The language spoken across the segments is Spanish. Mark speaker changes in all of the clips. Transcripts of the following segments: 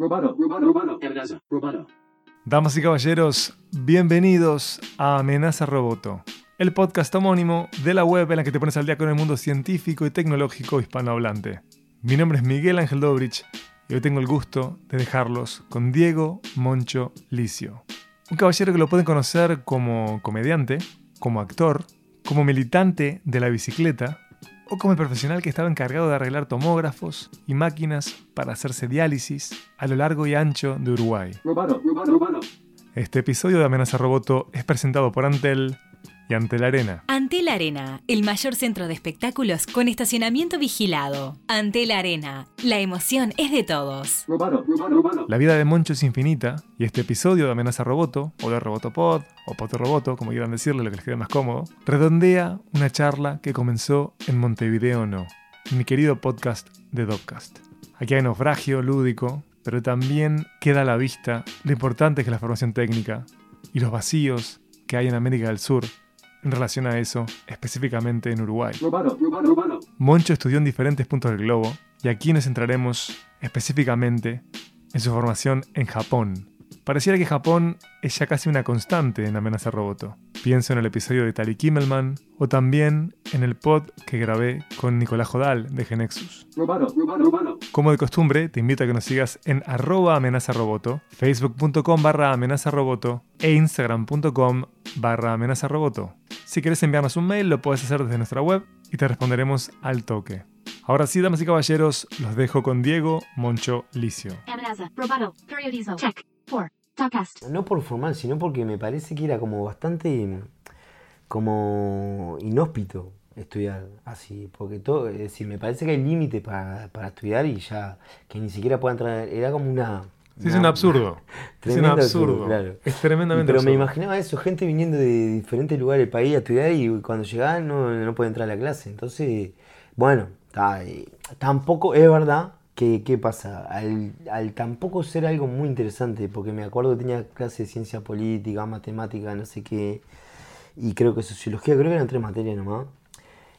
Speaker 1: Roboto.
Speaker 2: Damas y caballeros, bienvenidos a Amenaza Roboto, el podcast homónimo de la web en la que te pones al día con el mundo científico y tecnológico hispanohablante. Mi nombre es Miguel Ángel Dobrich y hoy tengo el gusto de dejarlos con Diego Moncho Licio. Un caballero que lo pueden conocer como comediante, como actor, como militante de la bicicleta o como el profesional que estaba encargado de arreglar tomógrafos y máquinas para hacerse diálisis a lo largo y ancho de Uruguay. Este episodio de Amenaza Roboto es presentado por Antel y Antel Arena.
Speaker 3: Antel Arena, el mayor centro de espectáculos con estacionamiento vigilado. Antel Arena, la emoción es de todos.
Speaker 1: Roboto, roboto, roboto.
Speaker 2: La vida de Moncho es infinita y este episodio de Amenaza Roboto, o de Robotopod, o Poto Roboto, como quieran decirle, lo que les quede más cómodo, redondea una charla que comenzó en Montevideo No, mi querido podcast de Dopcast. Aquí hay naufragio lúdico, pero también queda a la vista lo importante que es la formación técnica y los vacíos que hay en América del Sur en relación a eso, específicamente en Uruguay. Moncho estudió en diferentes puntos del globo y aquí nos centraremos específicamente en su formación en Japón. Pareciera que Japón es ya casi una constante en Amenaza Roboto. Pienso en el episodio de Tali Kimmelman o también en el pod que grabé con Nicolás Jodal de Genexus.
Speaker 1: Roboto, roboto, roboto.
Speaker 2: Como de costumbre, te invito a que nos sigas en arroba amenazaroboto, facebook.com barra amenazaroboto e instagram.com barra amenazaroboto. Si quieres enviarnos un mail, lo puedes hacer desde nuestra web y te responderemos al toque. Ahora sí, damas y caballeros, los dejo con Diego Moncho Licio.
Speaker 4: Amenaza, Roboto, Periodizo, Check, 4,
Speaker 5: No por formal, sino porque me parece que era como bastante como inhóspito estudiar así, porque todo, es decir, me parece que hay límite para, para estudiar y ya que ni siquiera pueda entrar, era como una...
Speaker 2: Sí, es un absurdo. Es un
Speaker 5: Tremendo
Speaker 2: absurdo.
Speaker 5: absurdo, claro.
Speaker 2: Es tremendamente
Speaker 5: Pero me imaginaba eso, gente viniendo de diferentes lugares del país a estudiar y cuando llegaban no, no podía entrar a la clase. Entonces, bueno, ta- tampoco es verdad ¿qué pasa? Al, al tampoco ser algo muy interesante, porque me acuerdo que tenía clase de ciencia política, matemática, no sé qué, y creo que sociología, creo que eran tres materias nomás.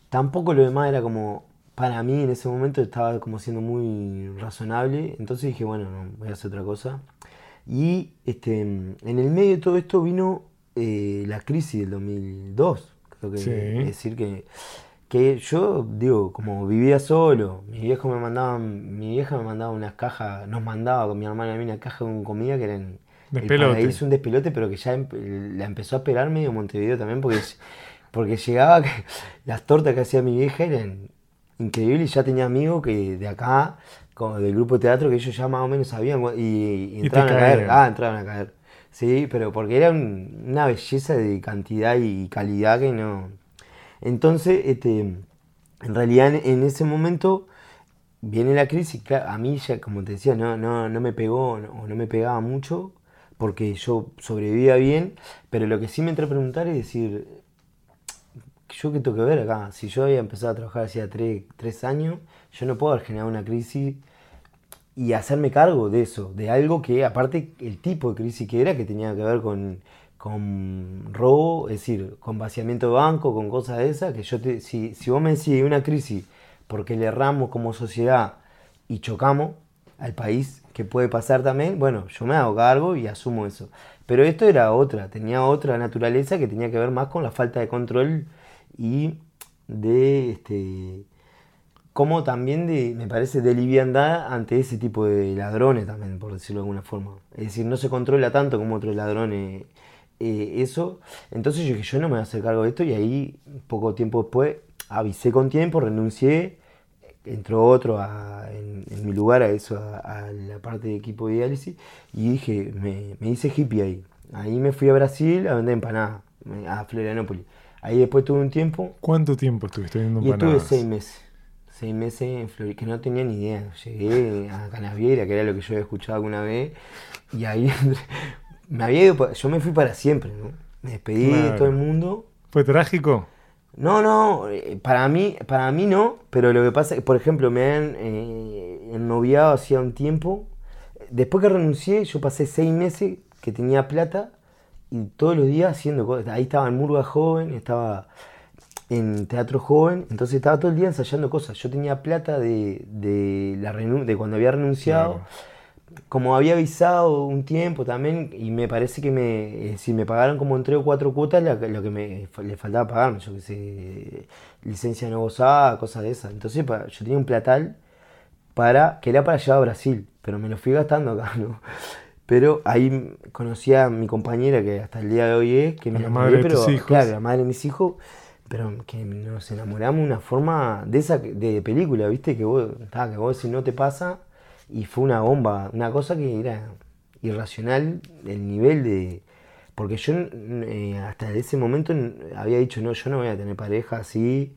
Speaker 5: Tampoco lo demás era como, para mí en ese momento estaba como siendo muy razonable, entonces dije, bueno, no, voy a hacer otra cosa. Y este, en el medio de todo esto vino eh, la crisis del 2002, creo que
Speaker 2: Sí.
Speaker 5: es decir que, que yo, digo, como vivía solo, mi viejo me mandaba, mi vieja me mandaba unas cajas, nos mandaba con mi hermana a mí una caja con comida que eran el
Speaker 2: Despelote.
Speaker 5: paraíso, un despelote, pero que ya empe- la empezó a esperar medio Montevideo también, porque, porque llegaba, que las tortas que hacía mi vieja eran increíbles, y ya tenía amigos que de acá, como del grupo de teatro, que ellos ya más o menos sabían, y, y entraban a caer, ah, entraban a caer. Sí, pero porque era un- una belleza de cantidad y calidad que no... Entonces, este, en realidad en, ese momento viene la crisis, a mí ya, como te decía, no, no, no me pegó no- o no me pegaba mucho porque yo sobrevivía bien, pero lo que sí me entré a preguntar es decir, ¿yo qué tengo que ver acá? Si yo había empezado a trabajar hacía tres, tres años, yo no puedo haber generado una crisis y hacerme cargo de eso, de algo que aparte el tipo de crisis que era, que tenía que ver con, con robo, es decir, con vaciamiento de banco, con cosas de esas, que yo te, si, si vos me decís una crisis porque le erramos como sociedad y chocamos al país, que puede pasar también, bueno, yo me hago cargo y asumo eso. Pero esto era otra, tenía otra naturaleza que tenía que ver más con la falta de control y de este como también de, me parece, de liviandad ante ese tipo de ladrones también, por decirlo de alguna forma. Es decir, no se controla tanto como otros ladrones eh, eso. Entonces yo dije, yo no me voy a hacer cargo de esto y ahí, poco tiempo después, avisé con tiempo, renuncié, entró otro a- en, en mi lugar a eso, a, a la parte de equipo de diálisis, y dije, me, me hice hippie ahí. Ahí me fui a Brasil a vender empanadas, a Florianópolis. Ahí después tuve un tiempo
Speaker 2: ¿Cuánto tiempo estuviste viendo
Speaker 5: y estuve
Speaker 2: empanadas?
Speaker 5: seis meses. Seis meses en Florida, que no tenía ni idea. Llegué a Canaviera, que era lo que yo había escuchado alguna vez, y ahí me había ido, yo me fui para siempre, ¿no? Me despedí de todo el mundo.
Speaker 2: ¿Fue trágico?
Speaker 5: No, no, eh, para mí, para mí no, pero lo que pasa es que, por ejemplo, me han eh, ennoviado hacía un tiempo. Después que renuncié, yo pasé seis meses que tenía plata y todos los días haciendo cosas. Ahí estaba en Murga Joven, estaba en Teatro Joven, entonces estaba todo el día ensayando cosas. Yo tenía plata de, de, la de cuando había renunciado.
Speaker 2: Claro.
Speaker 5: Como había avisado un tiempo también, y me parece que me, eh, si me pagaron como en tres o cuatro cuotas, lo que me le faltaba pagarme, yo qué sé, licencia no gozada, cosas de esas. Entonces yo tenía un platal para, que era para llevar a Brasil, pero me lo fui gastando acá, ¿no? Pero ahí conocí a mi compañera que hasta el día de hoy es, que me
Speaker 2: La madre de
Speaker 5: pero
Speaker 2: tus hijos.
Speaker 5: claro, la madre de mis hijos, pero que nos enamoramos de una forma de esa que- de película, ¿viste? Que vos, ta, que vos si no te pasa, y fue una bomba, una cosa que era irracional el nivel de... Porque yo eh, hasta ese momento había dicho, no, yo no voy a tener pareja así,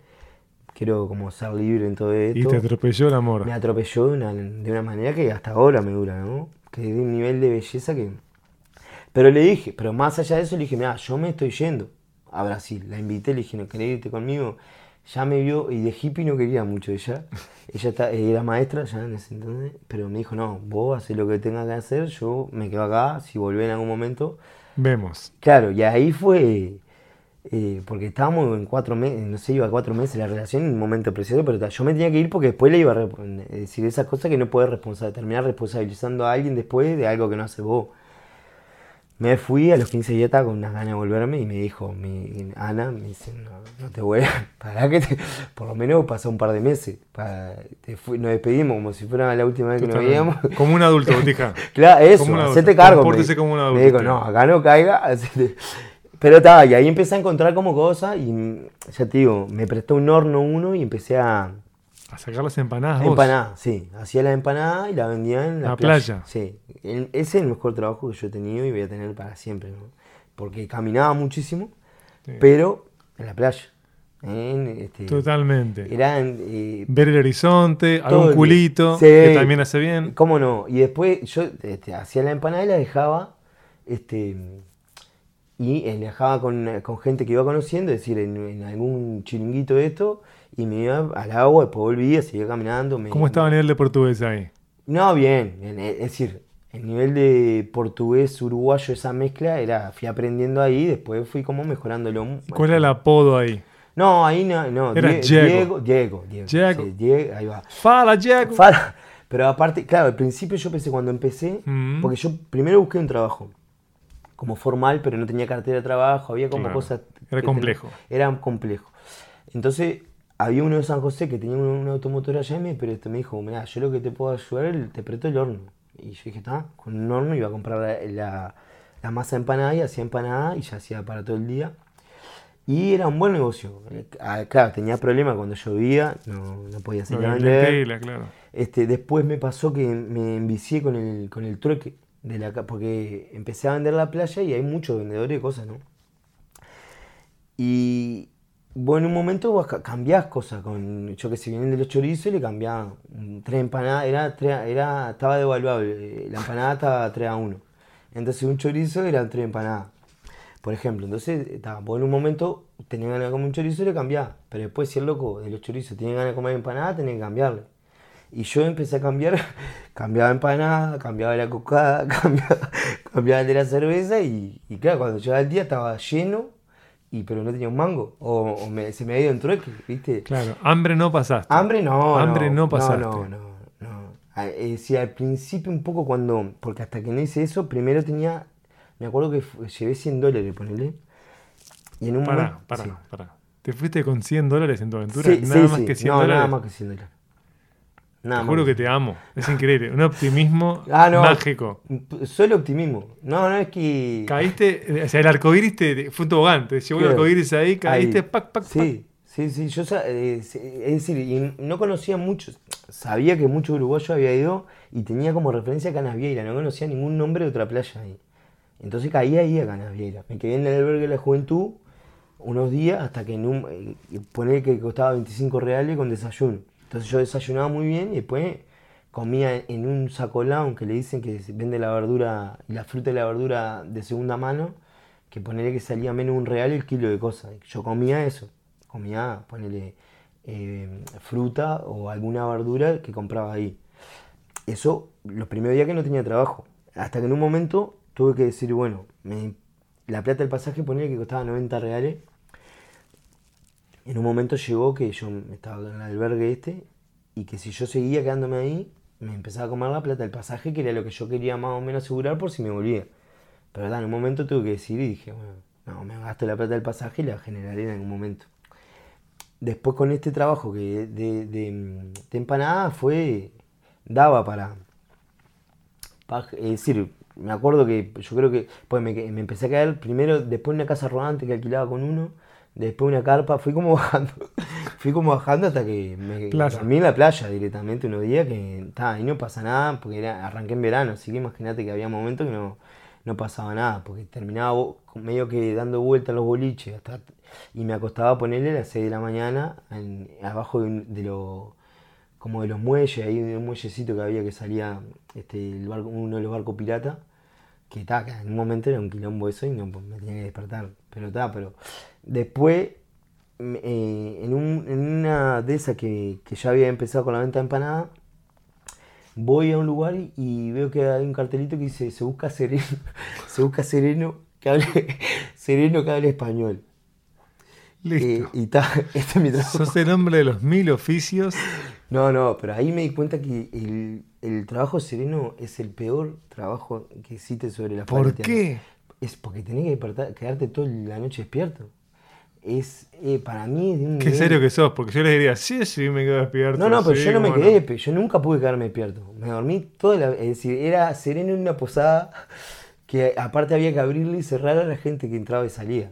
Speaker 5: quiero como ser libre en todo esto.
Speaker 2: Y te atropelló el amor.
Speaker 5: Me atropelló de una, de una manera que hasta ahora me dura, ¿no? Que de un nivel de belleza que... Pero le dije, pero más allá de eso, le dije, mira, yo me estoy yendo a Brasil. La invité, le dije, ¿no querés irte conmigo? Ya me vio, y de hippie no quería mucho ella. Ella está- era maestra ya en ese entonces, pero me dijo, no, vos haces lo que tengas que hacer, yo me quedo acá, si volvés en algún momento.
Speaker 2: Vemos.
Speaker 5: Claro, y ahí fue, eh, porque estábamos en cuatro meses, no sé, iba a cuatro meses la relación en un momento precioso, pero yo me tenía que ir porque después le iba a es decir esas cosas que no puedes responsa- terminar responsabilizando a alguien después de algo que no hace vos. Me fui a los 15 días estaba con unas ganas de volverme y me dijo mi Ana, me dice, no, no te vuelvas, para que te, por lo menos pasó un par de meses. pa- te fui- nos despedimos como si fuera la última vez que nos veíamos.
Speaker 2: Como un adulto, botija.
Speaker 5: Claro, eso,
Speaker 2: Como
Speaker 5: hacete cargo.
Speaker 2: Compórtese
Speaker 5: me-
Speaker 2: como un adulto
Speaker 5: Me dijo, no, acá no caiga. hacete- Pero estaba, y ahí empecé a encontrar como cosas y ya te digo, me prestó un horno uno y empecé a...
Speaker 2: A sacar las empanadas.
Speaker 5: Empanadas, sí. Hacía la empanada y la vendía en la,
Speaker 2: La playa.
Speaker 5: Sí. El- ese es el mejor trabajo que yo he tenido y voy a tener para siempre, ¿no? Porque caminaba muchísimo,
Speaker 2: Sí.
Speaker 5: pero en la playa. En, este,
Speaker 2: Totalmente.
Speaker 5: Eran... eh,
Speaker 2: Ver el horizonte, algún
Speaker 5: el-
Speaker 2: culito,
Speaker 5: Sí.
Speaker 2: que también hace bien.
Speaker 5: ¿Cómo no? Y después yo este, hacía la empanada y la dejaba, este, y eh, la dejaba con, con gente que iba conociendo, es decir, en, en algún chiringuito de esto, y me iba al agua, después volvía, seguía caminando. me-
Speaker 2: ¿Cómo estaba el nivel de portugués ahí?
Speaker 5: No, bien, eh, es decir, el nivel de portugués uruguayo, esa mezcla, era, fui aprendiendo ahí, después fui como mejorándolo.
Speaker 2: ¿Cuál era el apodo ahí?
Speaker 5: No, ahí no, no,
Speaker 2: Era
Speaker 5: Die-
Speaker 2: Diego.
Speaker 5: Diego, Diego, Diego, sí, Diego, ahí va.
Speaker 2: Fala, Diego.
Speaker 5: Fala. Pero aparte, claro, al principio yo pensé cuando empecé,
Speaker 2: Mm.
Speaker 5: porque yo primero busqué un trabajo como formal, pero no tenía cartera de trabajo, había como
Speaker 2: Claro.
Speaker 5: cosas...
Speaker 2: Era complejo.
Speaker 5: ten- Era complejo. Entonces, había uno de San José que tenía un, un automotor allá y me, pero este me dijo, mira, yo lo que te puedo ayudar, te presto el horno. Y yo dije, está, con un horno iba a comprar la, la- la masa empanada y hacía empanada y ya hacía para todo el día. Y era un buen negocio. Eh, ah, Claro, tenía problemas cuando llovía, no, no podía
Speaker 2: No
Speaker 5: salir a
Speaker 2: había
Speaker 5: vender.
Speaker 2: clientela, claro.
Speaker 5: Este, después me pasó que me envicié con el, con el trueque, de la, porque empecé a vender la playa y hay muchos vendedores de cosas, ¿no? Y bueno, en un momento vos ca- cambiás cosas, con, yo que sé, vienen de los chorizos y le cambiaba mm, tres empanadas, era, era, estaba devaluable, eh, la empanada estaba 3 a 1. Entonces un chorizo eran tres empanadas, por ejemplo. Entonces, estaba, vos en un momento tenía ganas de comer un chorizo y le cambiaba, pero después si el loco de los chorizos tiene ganas de comer empanada, tenía que cambiarle. Y yo empecé a cambiar, cambiaba empanada, cambiaba la cocada, cambiaba, cambiaba el de la cerveza y, y claro, cuando llegaba el día estaba lleno, y, pero no tenía un mango, o, o me- se me había ido en trueque, ¿viste?
Speaker 2: Claro, hambre no pasaste.
Speaker 5: Hambre no,
Speaker 2: Hambre no pasaste.
Speaker 5: No, no, no. Ah, eh, sí, al principio un poco cuando, porque hasta que no hice eso, primero tenía, me acuerdo que llevé 100 dólares, ponele. Y en un
Speaker 2: Pará,
Speaker 5: momento...
Speaker 2: pará,
Speaker 5: sí.
Speaker 2: pará. ¿Te fuiste con 100 dólares en tu aventura?
Speaker 5: Sí,
Speaker 2: Nada
Speaker 5: sí,
Speaker 2: más que 100
Speaker 5: no,
Speaker 2: dólares.
Speaker 5: nada más que 100 dólares. Nada
Speaker 2: te juro
Speaker 5: que
Speaker 2: que te amo. Es increíble. Un optimismo
Speaker 5: Ah, no.
Speaker 2: mágico.
Speaker 5: Solo optimismo. No, no es que.
Speaker 2: Caíste, o sea, el arcoíris te, fue un tobogán. Te llevó el
Speaker 5: Claro.
Speaker 2: arcoíris ahí, caíste,
Speaker 5: Ahí.
Speaker 2: pac, pac,
Speaker 5: Sí, sí, sí. Yo, eh, es decir, y no conocía muchos. Sabía que mucho uruguayo había ido y tenía como referencia a Canas Vieira. No conocía ningún nombre de otra playa ahí. Entonces caí ahí a Canas Vieira. Me quedé en el albergue de la juventud unos días hasta que en un, eh, poner que costaba 25 reales con desayuno. Entonces yo desayunaba muy bien y después comía en un sacolón que le dicen que vende la verdura la fruta y la verdura de segunda mano, que ponerle que salía menos un real el kilo de cosas. Yo comía eso, comía, ponerle fruta o alguna verdura que compraba ahí. Eso los primeros días que no tenía trabajo. Hasta que en un momento tuve que decir, bueno, me- la plata del pasaje ponía que costaba 90 reales. En un momento llegó que yo estaba en el albergue este y que si yo seguía quedándome ahí, me empezaba a comer la plata del pasaje, que era lo que yo quería más o menos asegurar por si me volvía. Pero en un momento tuve que decidir y dije, bueno, no, me gasto la plata del pasaje y la generaré en algún momento. Después con este trabajo que de, de, empanada fue, daba para, pa- es decir, me acuerdo que yo creo que pues me, me empecé a caer primero, después una casa rodante que alquilaba con uno, después una carpa, fui como bajando, fui como bajando hasta que me
Speaker 2: Playa.
Speaker 5: dormí en la playa directamente unos días que ta, y no pasa nada, porque era, arranqué en verano, así que imagínate que había momentos que no, no pasaba nada, porque terminaba medio que dando vueltas los boliches hasta, y me acostaba a ponerle a las 6 de la mañana en- abajo de, de lo- como de los muelles, ahí de un muellecito que había que salía este, el barco, uno de los barcos piratas, que ta, que en un momento era un quilombo eso y no, pues, me tenía que despertar. Pero ta, pero después, me- eh, en, un- en una de esas que, que ya había empezado con la venta de empanada, voy a un lugar y, y veo que hay un cartelito que dice, se busca sereno, se busca sereno que hable, sereno que hable español.
Speaker 2: Listo.
Speaker 5: Eh, y ta, este es mi trabajo.
Speaker 2: Sos el hombre de los mil oficios.
Speaker 5: No, no, pero ahí me di cuenta que el, el trabajo sereno es el peor trabajo que existe sobre la
Speaker 2: ¿Por qué?
Speaker 5: Es porque tenés que quedarte toda la noche despierto. Es, eh, para mí es de un
Speaker 2: Qué
Speaker 5: nivel-
Speaker 2: serio que sos, porque yo les diría, sí, sí, me quedo despierto.
Speaker 5: No, no, pero
Speaker 2: sí,
Speaker 5: yo no me quedé, yo nunca pude quedarme despierto. Me dormí toda la... Es decir, era sereno en una posada que aparte había que abrirle y cerrar a la gente que entraba y salía.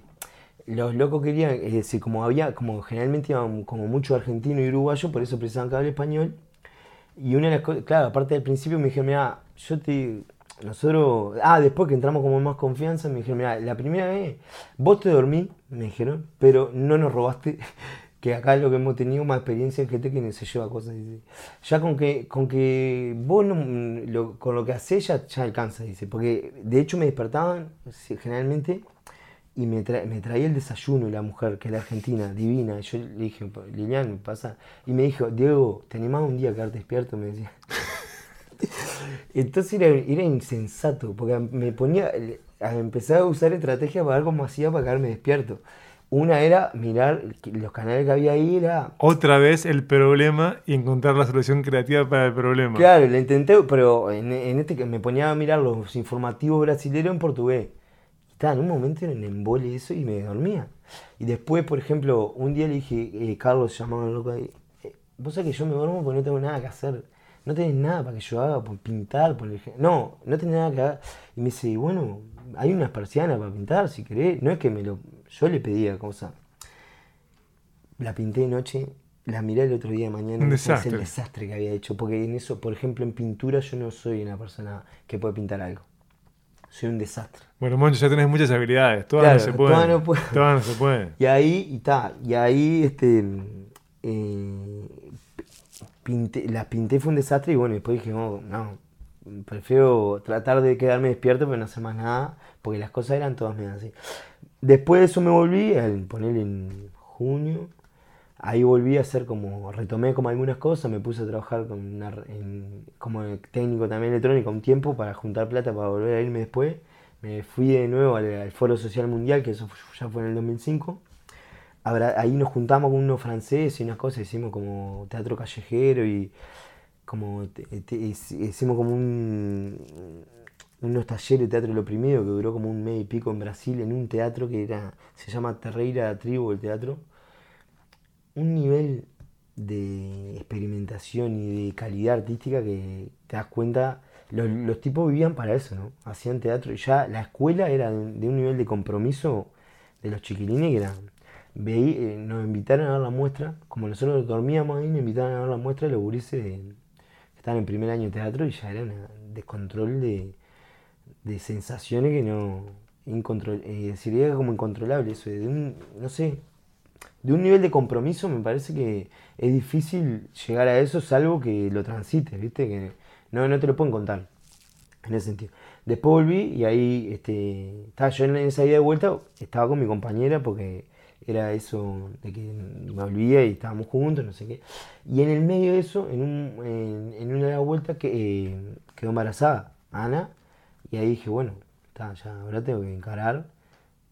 Speaker 5: Los locos querían, es decir, como había, como generalmente iban como mucho argentino y uruguayo, por eso precisaban que hable español. Y una de las cosas, claro, aparte del principio me dijeron, mira, yo te. Nosotros. Ah, después que entramos como más confianza, me dijeron, mira, la primera vez vos te dormí, me dijeron, pero no nos robaste. Que acá lo que hemos tenido más experiencia es gente que se lleva cosas. dice. Ya con que, con que vos no, lo- con lo que hacés ya, ya alcanza, dice. Porque de hecho me despertaban generalmente y me, tra- me traía el desayuno la mujer, que es la argentina, divina. Y yo le dije, Lilian, pasa. Y me dijo, Diego, ¿te animás un día a quedarte despierto? Me decía. Entonces era, era insensato, porque me ponía, a empezar a usar estrategias para ver cómo hacía para quedarme despierto. Una era mirar los canales que había ahí, era
Speaker 2: Otra vez el problema y encontrar la solución creativa para el problema.
Speaker 5: Claro, lo intenté, pero en, en este que me ponía a mirar los informativos brasileños en portugués. Estaba en un momento en embole eso y me dormía. Y después, por ejemplo, un día le dije, eh, Carlos, llamaba el loco ahí, eh, vos sabés que yo me duermo porque no tengo nada que hacer. No tenés nada para que yo haga, por pintar, por ej- No, no tenés nada que hacer. Y me dice, bueno, hay unas persianas para pintar, si querés. No es que me lo... Yo le pedía cosa. La pinté de noche, la miré el otro día de mañana.
Speaker 2: Un
Speaker 5: y es
Speaker 2: desastre.
Speaker 5: el desastre que había hecho. Porque en eso, por ejemplo, en pintura yo no soy una persona que puede pintar algo. Soy un desastre.
Speaker 2: Bueno, Moncho, ya tenés muchas habilidades. Todas
Speaker 5: Claro,
Speaker 2: no se pueden.
Speaker 5: todas no puedo.
Speaker 2: Todas no se pueden.
Speaker 5: Y ahí, y ta, y ahí, este, eh, pinté, las pinté fue un desastre y bueno, después dije, no, no, prefiero tratar de quedarme despierto pero no hacer más nada, porque las cosas eran todas medias así. Después de eso me volví, al poner en junio, ahí volví a hacer como, retomé como algunas cosas, me puse a trabajar como técnico también electrónico un tiempo para juntar plata para volver a irme después. Me fui de nuevo al, al Foro Social Mundial, que eso ya fue en el 2005. Habrá- ahí nos juntamos con unos franceses y unas cosas, hicimos como teatro callejero y como te- te- hic- hicimos como un, unos talleres de teatro del oprimido que duró como un mes y pico en Brasil en un teatro que era se llama Terreira Tribu el teatro. Un nivel de experimentación y de calidad artística que te das cuenta los, los tipos vivían para eso no hacían teatro y ya la escuela era de un nivel de compromiso de los chiquilines que era veí- eh, nos invitaron a ver la muestra como nosotros dormíamos ahí nos invitaron a ver la muestra los gurises de- estaban en primer año de teatro y ya era un descontrol de, de sensaciones que no incontrol, eh, era como incontrolable eso, de un, no sé, de un nivel de compromiso me parece que es difícil llegar a eso salvo que lo transites, ¿viste? Que no, no te lo pueden contar en ese sentido. Después volví y ahí este, estaba yo en esa ida de vuelta, estaba con mi compañera porque era eso de que me volvía y estábamos juntos, no sé qué. Y en el medio de eso, en, un, en, en una de las vueltas, que, eh, quedó embarazada Ana y ahí dije, bueno, está, ya ahora tengo que encarar.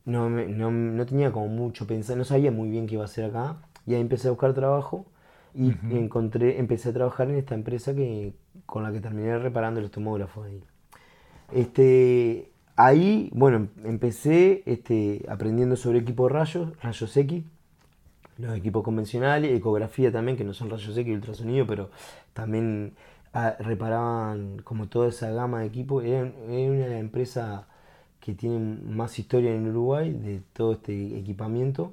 Speaker 5: No, me- no, no tenía como mucho pensar, no sabía muy bien qué iba a hacer acá. Y ahí empecé a buscar trabajo Y encontré, empecé a trabajar en esta empresa que, con la que terminé reparando los tomógrafos ahí. Este, ahí, bueno, em- empecé este, aprendiendo sobre equipos rayos, rayos X, los equipos convencionales, ecografía también, que no son rayos X y ultrasonido, pero también ah, reparaban como toda esa gama de equipos. Era, era una empresas que tiene más historia en Uruguay de todo este equipamiento.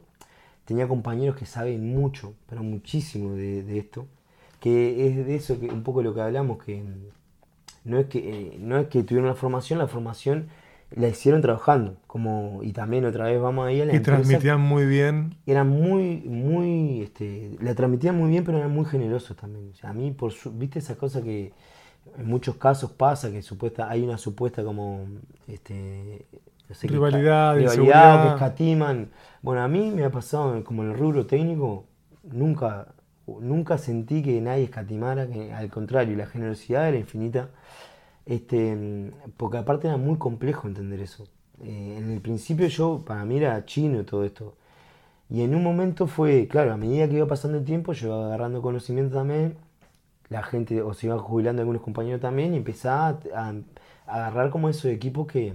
Speaker 5: Tenía compañeros que saben mucho, pero muchísimo de, esto, que es de eso que un poco lo que hablamos, que no es que, eh, no es que tuvieron la formación, la formación la hicieron trabajando, como, y también otra vez vamos ahí a la
Speaker 2: Y
Speaker 5: empresa
Speaker 2: transmitían muy bien.
Speaker 5: eran muy, muy, este, la transmitían muy bien, pero eran muy generosos también. O sea, a mí, por su- viste esa cosa que en muchos casos pasa, que supuesta, hay una supuesta como, este, no sé, que
Speaker 2: Rivalidad,
Speaker 5: rivalidad, que escatiman. Bueno, a mí me ha pasado, como en el rubro técnico, nunca, nunca sentí que nadie escatimara, que al contrario, la generosidad era infinita. Este, porque aparte era muy complejo entender eso. Eh, en el principio yo, para mí era chino todo esto. Y en un momento fue, claro, a medida que iba pasando el tiempo, yo iba agarrando conocimiento también, la gente, o se iban jubilando algunos compañeros también, y empezaba a, a agarrar como esos equipos que,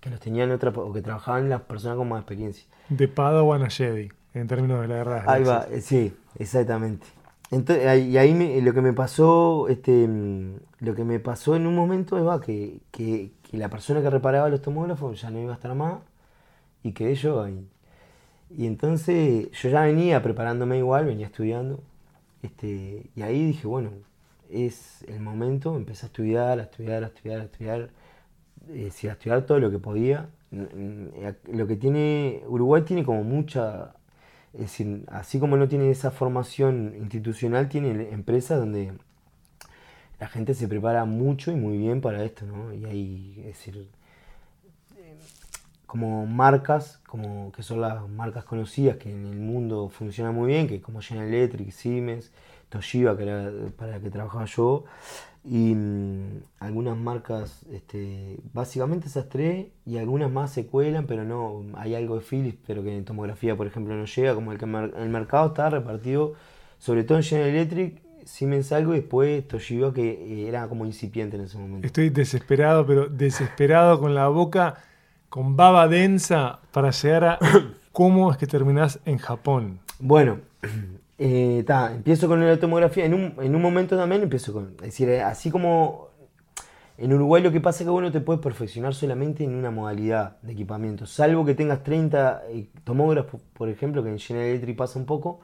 Speaker 5: que los tenían otra, o que trabajaban las personas con más experiencia.
Speaker 2: De Padawan a Jedi, en términos de la guerra.
Speaker 5: Ahí va, eh, sí, exactamente. Entonces, y ahí lo que me pasó, este, lo que me pasó en un momento es que, que, que la persona que reparaba los tomógrafos ya no iba a estar más y quedé yo ahí. Y entonces yo ya venía preparándome igual, venía estudiando. Este, y ahí dije, bueno, es el momento, empecé a estudiar, a estudiar, a estudiar, a estudiar, eh, a estudiar todo lo que podía. Lo que tiene, Uruguay tiene como mucha, es decir, así como no tiene esa formación institucional, tiene empresas donde la gente se prepara mucho y muy bien para esto, ¿no? Y hay, es decir, eh, como marcas, como que son las marcas conocidas que en el mundo funcionan muy bien, que como General Electric, Siemens, Toshiba, que era para la que trabajaba yo, y mm, algunas marcas, este, básicamente esas tres, y algunas más se cuelan, pero no, hay algo de Philips, pero que en tomografía, por ejemplo, no llega, como el que mer- el mercado está repartido, sobre todo en General Electric, Siemens algo, y después Toshiba, que eh, era como incipiente en ese momento.
Speaker 2: Estoy desesperado, pero desesperado con la boca, con baba densa, para llegar a cómo es que terminás en Japón.
Speaker 5: Bueno, eh, ta, empiezo con la tomografía. En un, en un momento también empiezo con. Es decir, eh, así como en Uruguay lo que pasa es que uno te puedes perfeccionar solamente en una modalidad de equipamiento. Salvo que tengas 30 eh, tomógrafos, por ejemplo, que en General Electric pasa un poco.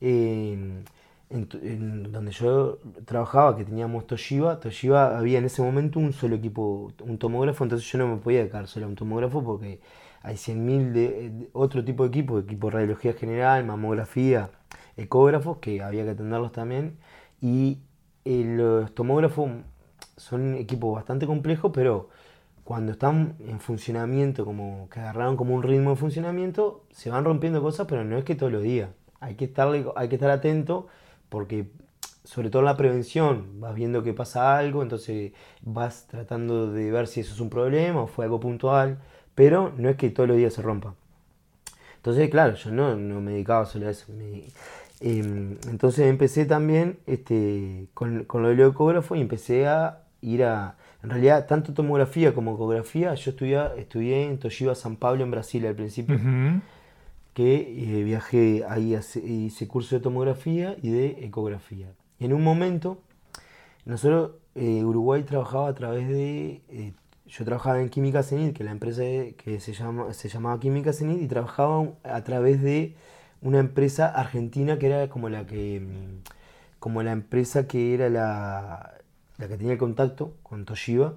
Speaker 5: eh, en, en donde yo trabajaba, que teníamos Toshiba, Toshiba había en ese momento un solo equipo, un tomógrafo, entonces yo no me podía dedicar solo a un tomógrafo porque hay 100.000 de, de otro tipo de equipo, equipo de radiología general, mamografía, ecógrafos, que había que atenderlos también. Y eh, los tomógrafos son equipos bastante complejos, pero cuando están en funcionamiento, como que agarraron como un ritmo de funcionamiento, se van rompiendo cosas, pero no es que todos los días. Hay que, estarle, hay que estar atento porque sobre todo en la prevención, vas viendo que pasa algo, entonces vas tratando de ver si eso es un problema o fue algo puntual, pero no es que todos los días se rompa. Entonces, claro, yo no, no me dedicaba solo a eso. me- em, entonces empecé también este, con, con lo del ecógrafo y empecé a ir a... En realidad, tanto tomografía como ecografía, yo estudié, estudié en Toshiba San Pablo, en Brasil, al principio
Speaker 2: Ujú.
Speaker 5: que eh, viajé ahí, hace- hice curso de tomografía y de ecografía. Y en un momento, nosotros, eh, Uruguay trabajaba a través de, eh, yo trabajaba en Química Cenit, que es la empresa que se, llama, se llamaba Química Cenit, y trabajaba a través de una empresa argentina que era como la que, mm, como la empresa que era la, la que tenía el contacto con Toshiba,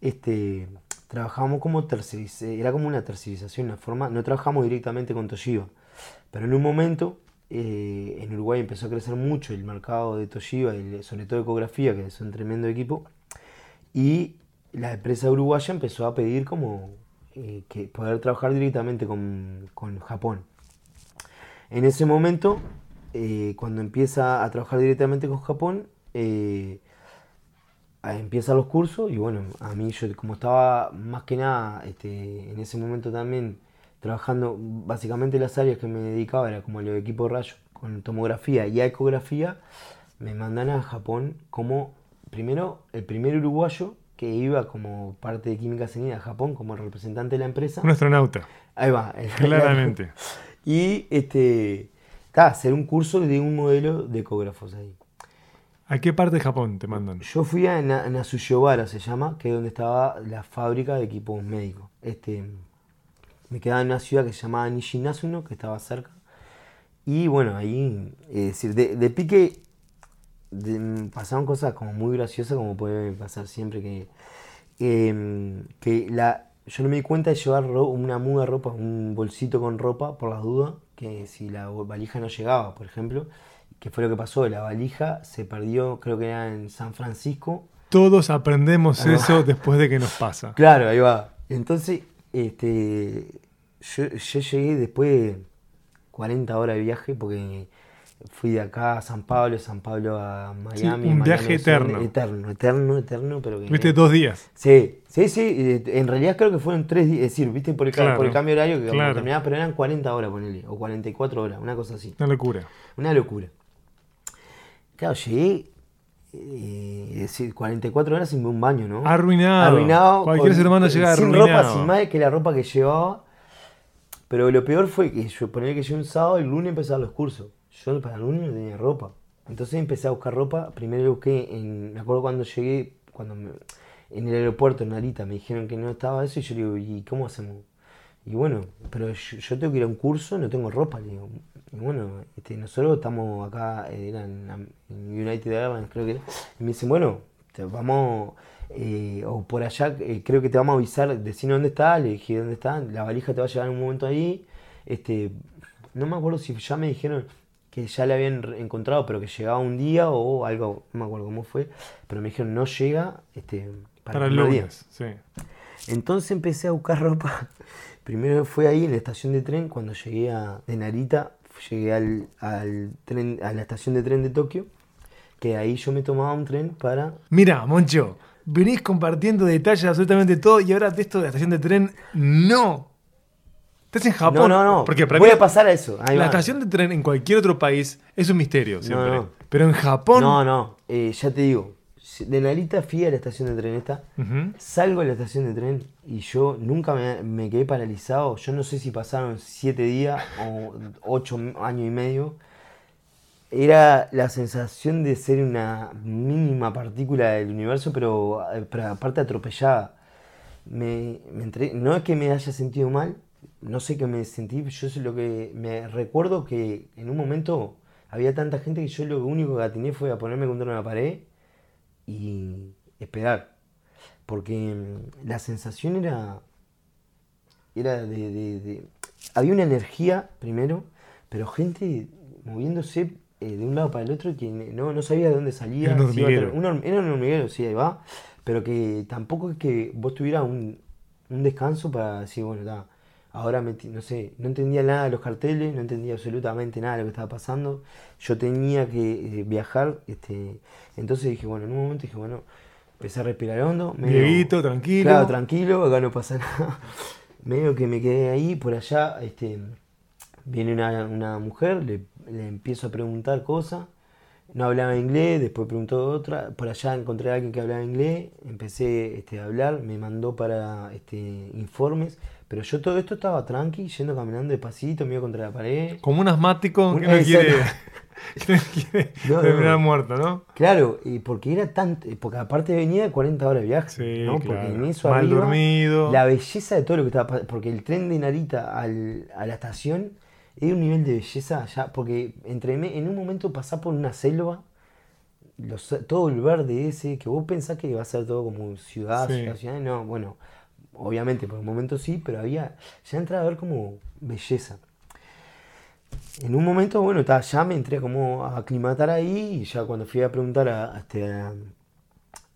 Speaker 5: este, trabajábamos como tercerización, era como una tercerización, una forma, no trabajamos directamente con Toshiba, pero en un momento eh, en Uruguay empezó a crecer mucho el mercado de Toshiba, sobre todo ecografía, que es un tremendo equipo, y la empresa uruguaya empezó a pedir como eh, que poder trabajar directamente con, con Japón. En ese momento, eh, cuando empieza a trabajar directamente con Japón, eh, a- empiezan los cursos y bueno, a mí yo como estaba más que nada este, en ese momento también trabajando, básicamente las áreas que me dedicaba era como el equipo de rayos, con tomografía y ecografía, me mandan a Japón como, primero, el primer uruguayo que iba como parte de Química Sanidad a Japón como representante de la empresa.
Speaker 2: Un astronauta,
Speaker 5: Ahí va.
Speaker 2: claramente.
Speaker 5: Y este, ta, hacer un curso de un modelo de ecógrafos ahí.
Speaker 2: ¿A qué parte de Japón te mandan?
Speaker 5: Yo fui a Na- Nasuyobara, se llama, que es donde estaba la fábrica de equipos médicos. Este, me quedaba en una ciudad que se llamaba Nishinasuno, que estaba cerca. Y bueno, ahí, es decir, de, de pique de- pasaron cosas como muy graciosas, como puede pasar siempre, que, em, que la, yo no me di cuenta de llevar una muda de ropa, un bolsito con ropa, por las dudas, que si la valija no llegaba, por ejemplo, que fue lo que pasó, la valija se perdió, creo que era en San Francisco,
Speaker 2: Todos aprendemos
Speaker 5: Ah.
Speaker 2: eso después de que nos pasa.
Speaker 5: Claro, ahí va. Entonces, este, yo, yo llegué después de 40 horas de viaje porque fui de acá a San Pablo, San Pablo a Miami.
Speaker 2: un
Speaker 5: Miami
Speaker 2: viaje eterno.
Speaker 5: Eterno, eterno, eterno, pero que...
Speaker 2: Viste dos días.
Speaker 5: Sí, sí, sí. eh, En realidad creo que fueron tres días, es decir, viste por el, ca-
Speaker 2: Claro,
Speaker 5: por el cambio horario que
Speaker 2: claro.
Speaker 5: terminaba, pero eran 40 horas, ponele, o 44 horas, una cosa así.
Speaker 2: Una locura.
Speaker 5: Una locura. Claro, llegué, eh, es decir, 44 horas sin un baño, ¿no?
Speaker 2: Arruinado.
Speaker 5: Arruinado.
Speaker 2: Cualquier ser humano llega
Speaker 5: sin
Speaker 2: arruinado.
Speaker 5: ropa, sin más que la ropa que llevaba. Pero lo peor fue que yo ponía que llegué un sábado y el lunes empezaban los cursos. Yo para el lunes no tenía ropa. Entonces empecé a buscar ropa. Primero busqué en. Me acuerdo cuando llegué, cuando me- en el aeropuerto en Narita me dijeron que no estaba eso y yo le digo, ¿y cómo hacemos? Y bueno, pero yo, tengo que ir a un curso, no tengo ropa, le digo. Y bueno, este, nosotros estamos acá, eh, era en, United Airlines, creo que era. Y me dicen, bueno, te vamos, eh, o por allá, eh, creo que te vamos a avisar, decime dónde está, le dije dónde está, la valija te va a llegar en un momento ahí. Este, no me acuerdo si ya me dijeron que ya le habían encontrado, pero que llegaba un día o algo, no me acuerdo cómo fue, pero me dijeron no llega este, para,
Speaker 2: Para
Speaker 5: el
Speaker 2: lunes. Sí.
Speaker 5: Entonces empecé a buscar ropa. Primero fue ahí en la estación de tren, cuando llegué a, de Narita, llegué al, al tren, a la estación de tren de Tokio, que ahí yo me tomaba un tren para...
Speaker 2: Mira, Moncho, venís compartiendo detalles de absolutamente todo y ahora de esto de la estación de tren, no. Estás en Japón.
Speaker 5: no, no, no,
Speaker 2: Porque para
Speaker 5: voy
Speaker 2: mí
Speaker 5: a pasar a eso. Ahí
Speaker 2: la
Speaker 5: va.
Speaker 2: estación de tren en cualquier otro país es un misterio siempre.
Speaker 5: no.
Speaker 2: Pero en Japón.
Speaker 5: No, no, eh, ya te digo, de Narita fui a la estación de tren esta, salgo de la estación de tren y yo nunca me, me quedé paralizado. Yo no sé si pasaron siete días o ocho años y medio. Era la sensación de ser una mínima partícula del universo, pero, eh, pero aparte atropellada. Me, no es que me haya sentido mal, no sé qué me sentí, yo sé lo que me recuerdo que en un momento había tanta gente que yo lo único que atiné fue a ponerme contra una pared y esperar. Porque mm, la sensación era. Era de, de- de- Había una energía primero, pero gente moviéndose eh, de un lado para el otro que no, no sabía de dónde salía.
Speaker 2: Era un
Speaker 5: si
Speaker 2: hormiguero.
Speaker 5: un era un hormiguero, sí, ahí va. Pero que tampoco es que vos tuvieras un, un descanso para decir, bueno, está. Ahora, me no sé, no entendía nada de los carteles, no entendía absolutamente nada de lo que estaba pasando. Yo tenía que eh, viajar, este, entonces dije, bueno, en un momento dije, bueno, empecé a respirar hondo. medio-
Speaker 2: tranquilo.
Speaker 5: Claro, tranquilo, acá no pasa nada. Medio que me quedé ahí, por allá, este, viene una, una mujer, le, le empiezo a preguntar cosas. No hablaba inglés, después preguntó otra. Por allá encontré a alguien que hablaba inglés, empecé este, a hablar, me mandó para este, informes. Pero yo todo esto estaba tranqui, yendo caminando despacito, me iba contra la pared.
Speaker 2: Como un asmático que no quiere,
Speaker 5: Exacto.
Speaker 2: que no quiere
Speaker 5: No, no,
Speaker 2: terminar
Speaker 5: no.
Speaker 2: muerto, ¿no?
Speaker 5: Claro, y porque era tan. Porque aparte venía de 40 horas de viaje.
Speaker 2: Sí,
Speaker 5: ¿no?
Speaker 2: claro.
Speaker 5: Porque en eso
Speaker 2: Mal
Speaker 5: arriba,
Speaker 2: dormido.
Speaker 5: La belleza de todo lo que estaba pasando. Porque el tren de Narita al- a la estación es un nivel de belleza ya. Porque entre me- en un momento pasás por una selva, los- todo el verde ese, que vos pensás que va a ser todo como ciudad,
Speaker 2: Sí.
Speaker 5: ciudad, ciudad. No, bueno, obviamente por un momento sí, pero había. Ya entraba a ver como belleza. En un momento, bueno, ta, ya me entré como a aclimatar ahí y ya cuando fui a preguntar a, a este,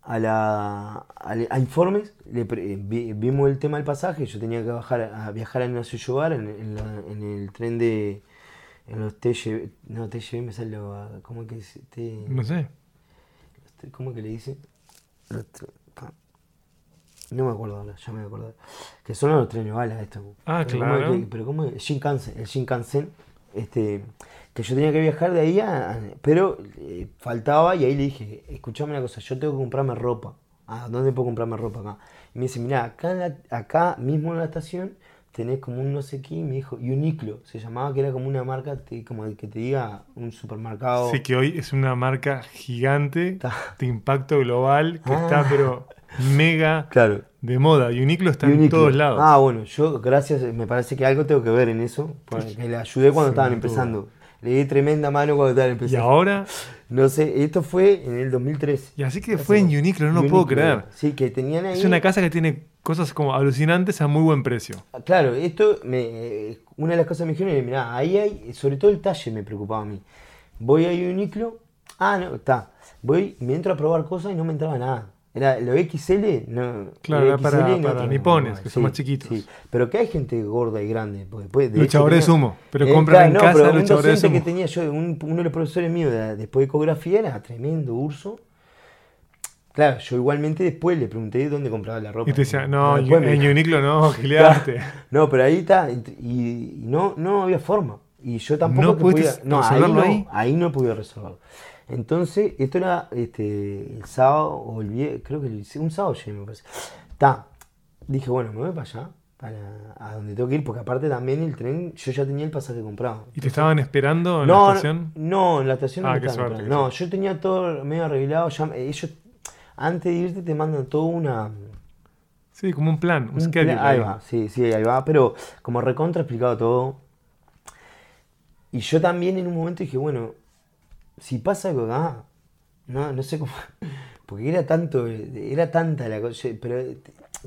Speaker 5: a, la, a, informes, le vimos el tema del pasaje, yo tenía que bajar a viajar a Nasuyobar en, en, la- en el tren de en los TGV, no TGV me sale ¿cómo que es? T-
Speaker 2: No sé.
Speaker 5: ¿Cómo que le dice? Los No me acuerdo ahora, ya me voy a acordar. Que son los trenes balas estos.
Speaker 2: Ah,
Speaker 5: Pero ¿cómo es
Speaker 2: claro.
Speaker 5: que- pero ¿cómo es? Shinkansen, el Shinkansen, este, que yo tenía que viajar de ahí a... pero eh, faltaba y ahí le dije, escuchame una cosa, yo tengo que comprarme ropa. ¿A dónde puedo comprarme ropa acá? Y me dice, mira, acá, la- acá mismo en la estación tenés como un no sé qué, y me dijo, Uniqlo, se llamaba que era como una marca, te- como el que te diga un supermercado.
Speaker 2: Sí, que hoy es una marca gigante de impacto global que
Speaker 5: Ah.
Speaker 2: está, pero mega
Speaker 5: Claro.
Speaker 2: de moda. Uniqlo está en todos lados.
Speaker 5: Ah, bueno, yo gracias, me parece que algo tengo que ver en eso, porque le ayudé cuando estaban empezando. Le di tremenda mano cuando estaban
Speaker 2: y
Speaker 5: empezando.
Speaker 2: ahora,
Speaker 5: No sé, esto fue en el 2003.
Speaker 2: y así que fue en Uniqlo, no lo puedo creer.
Speaker 5: Sí, que tenían ahí.
Speaker 2: Es una casa que tiene cosas como alucinantes a muy buen precio.
Speaker 5: Claro, esto, me, eh, una de las cosas que me dijeron es, mirá, ahí hay, sobre todo el talle me preocupaba a mí. Voy a Uniqlo, ah, no, está. Voy, me entro a probar cosas y no me entraba nada. Era lo XL, no.
Speaker 2: Claro, era para-
Speaker 5: no
Speaker 2: para nipones, que son más chiquitos.
Speaker 5: Sí, pero que hay gente gorda y grande. después, de
Speaker 2: Luchadores
Speaker 5: tenía-
Speaker 2: sumo, pero compran en
Speaker 5: no,
Speaker 2: casa luchadores
Speaker 5: docente que tenía yo, un- uno de los profesores míos de, después de ecografía era tremendo urso. Claro, yo igualmente después le pregunté dónde compraba la ropa.
Speaker 2: Y te decía, no,
Speaker 5: me
Speaker 2: en
Speaker 5: dijo-
Speaker 2: Uniqlo no, gileaste.
Speaker 5: no, pero ahí está, y, y no, no había forma. Y yo tampoco
Speaker 2: ¿No
Speaker 5: que podía. No, ahí no,
Speaker 2: ahí?
Speaker 5: no pude resolverlo. Entonces, esto era este, el sábado o el viernes, creo que el- un sábado llegué, me parece. Está, dije, bueno, me voy para allá, para a donde tengo que ir, porque aparte también el tren, yo ya tenía el pasaje comprado.
Speaker 2: ¿Y te estaban esperando en
Speaker 5: No,
Speaker 2: la
Speaker 5: no,
Speaker 2: estación?
Speaker 5: no, en la estación no
Speaker 2: Ah,
Speaker 5: me
Speaker 2: qué
Speaker 5: estaban
Speaker 2: suerte,
Speaker 5: No, yo tenía todo medio arreglado. Ya, ellos, antes de irte, te mandan toda una.
Speaker 2: Sí, como un plan, un,
Speaker 5: un
Speaker 2: schedule.
Speaker 5: plan- ahí. va, sí, sí, ahí va. Pero como recontra explicado todo. Y yo también en un momento dije, bueno, si pasa algo acá, no, no sé cómo. Porque era tanto, era tanta la cosa. Pero eh,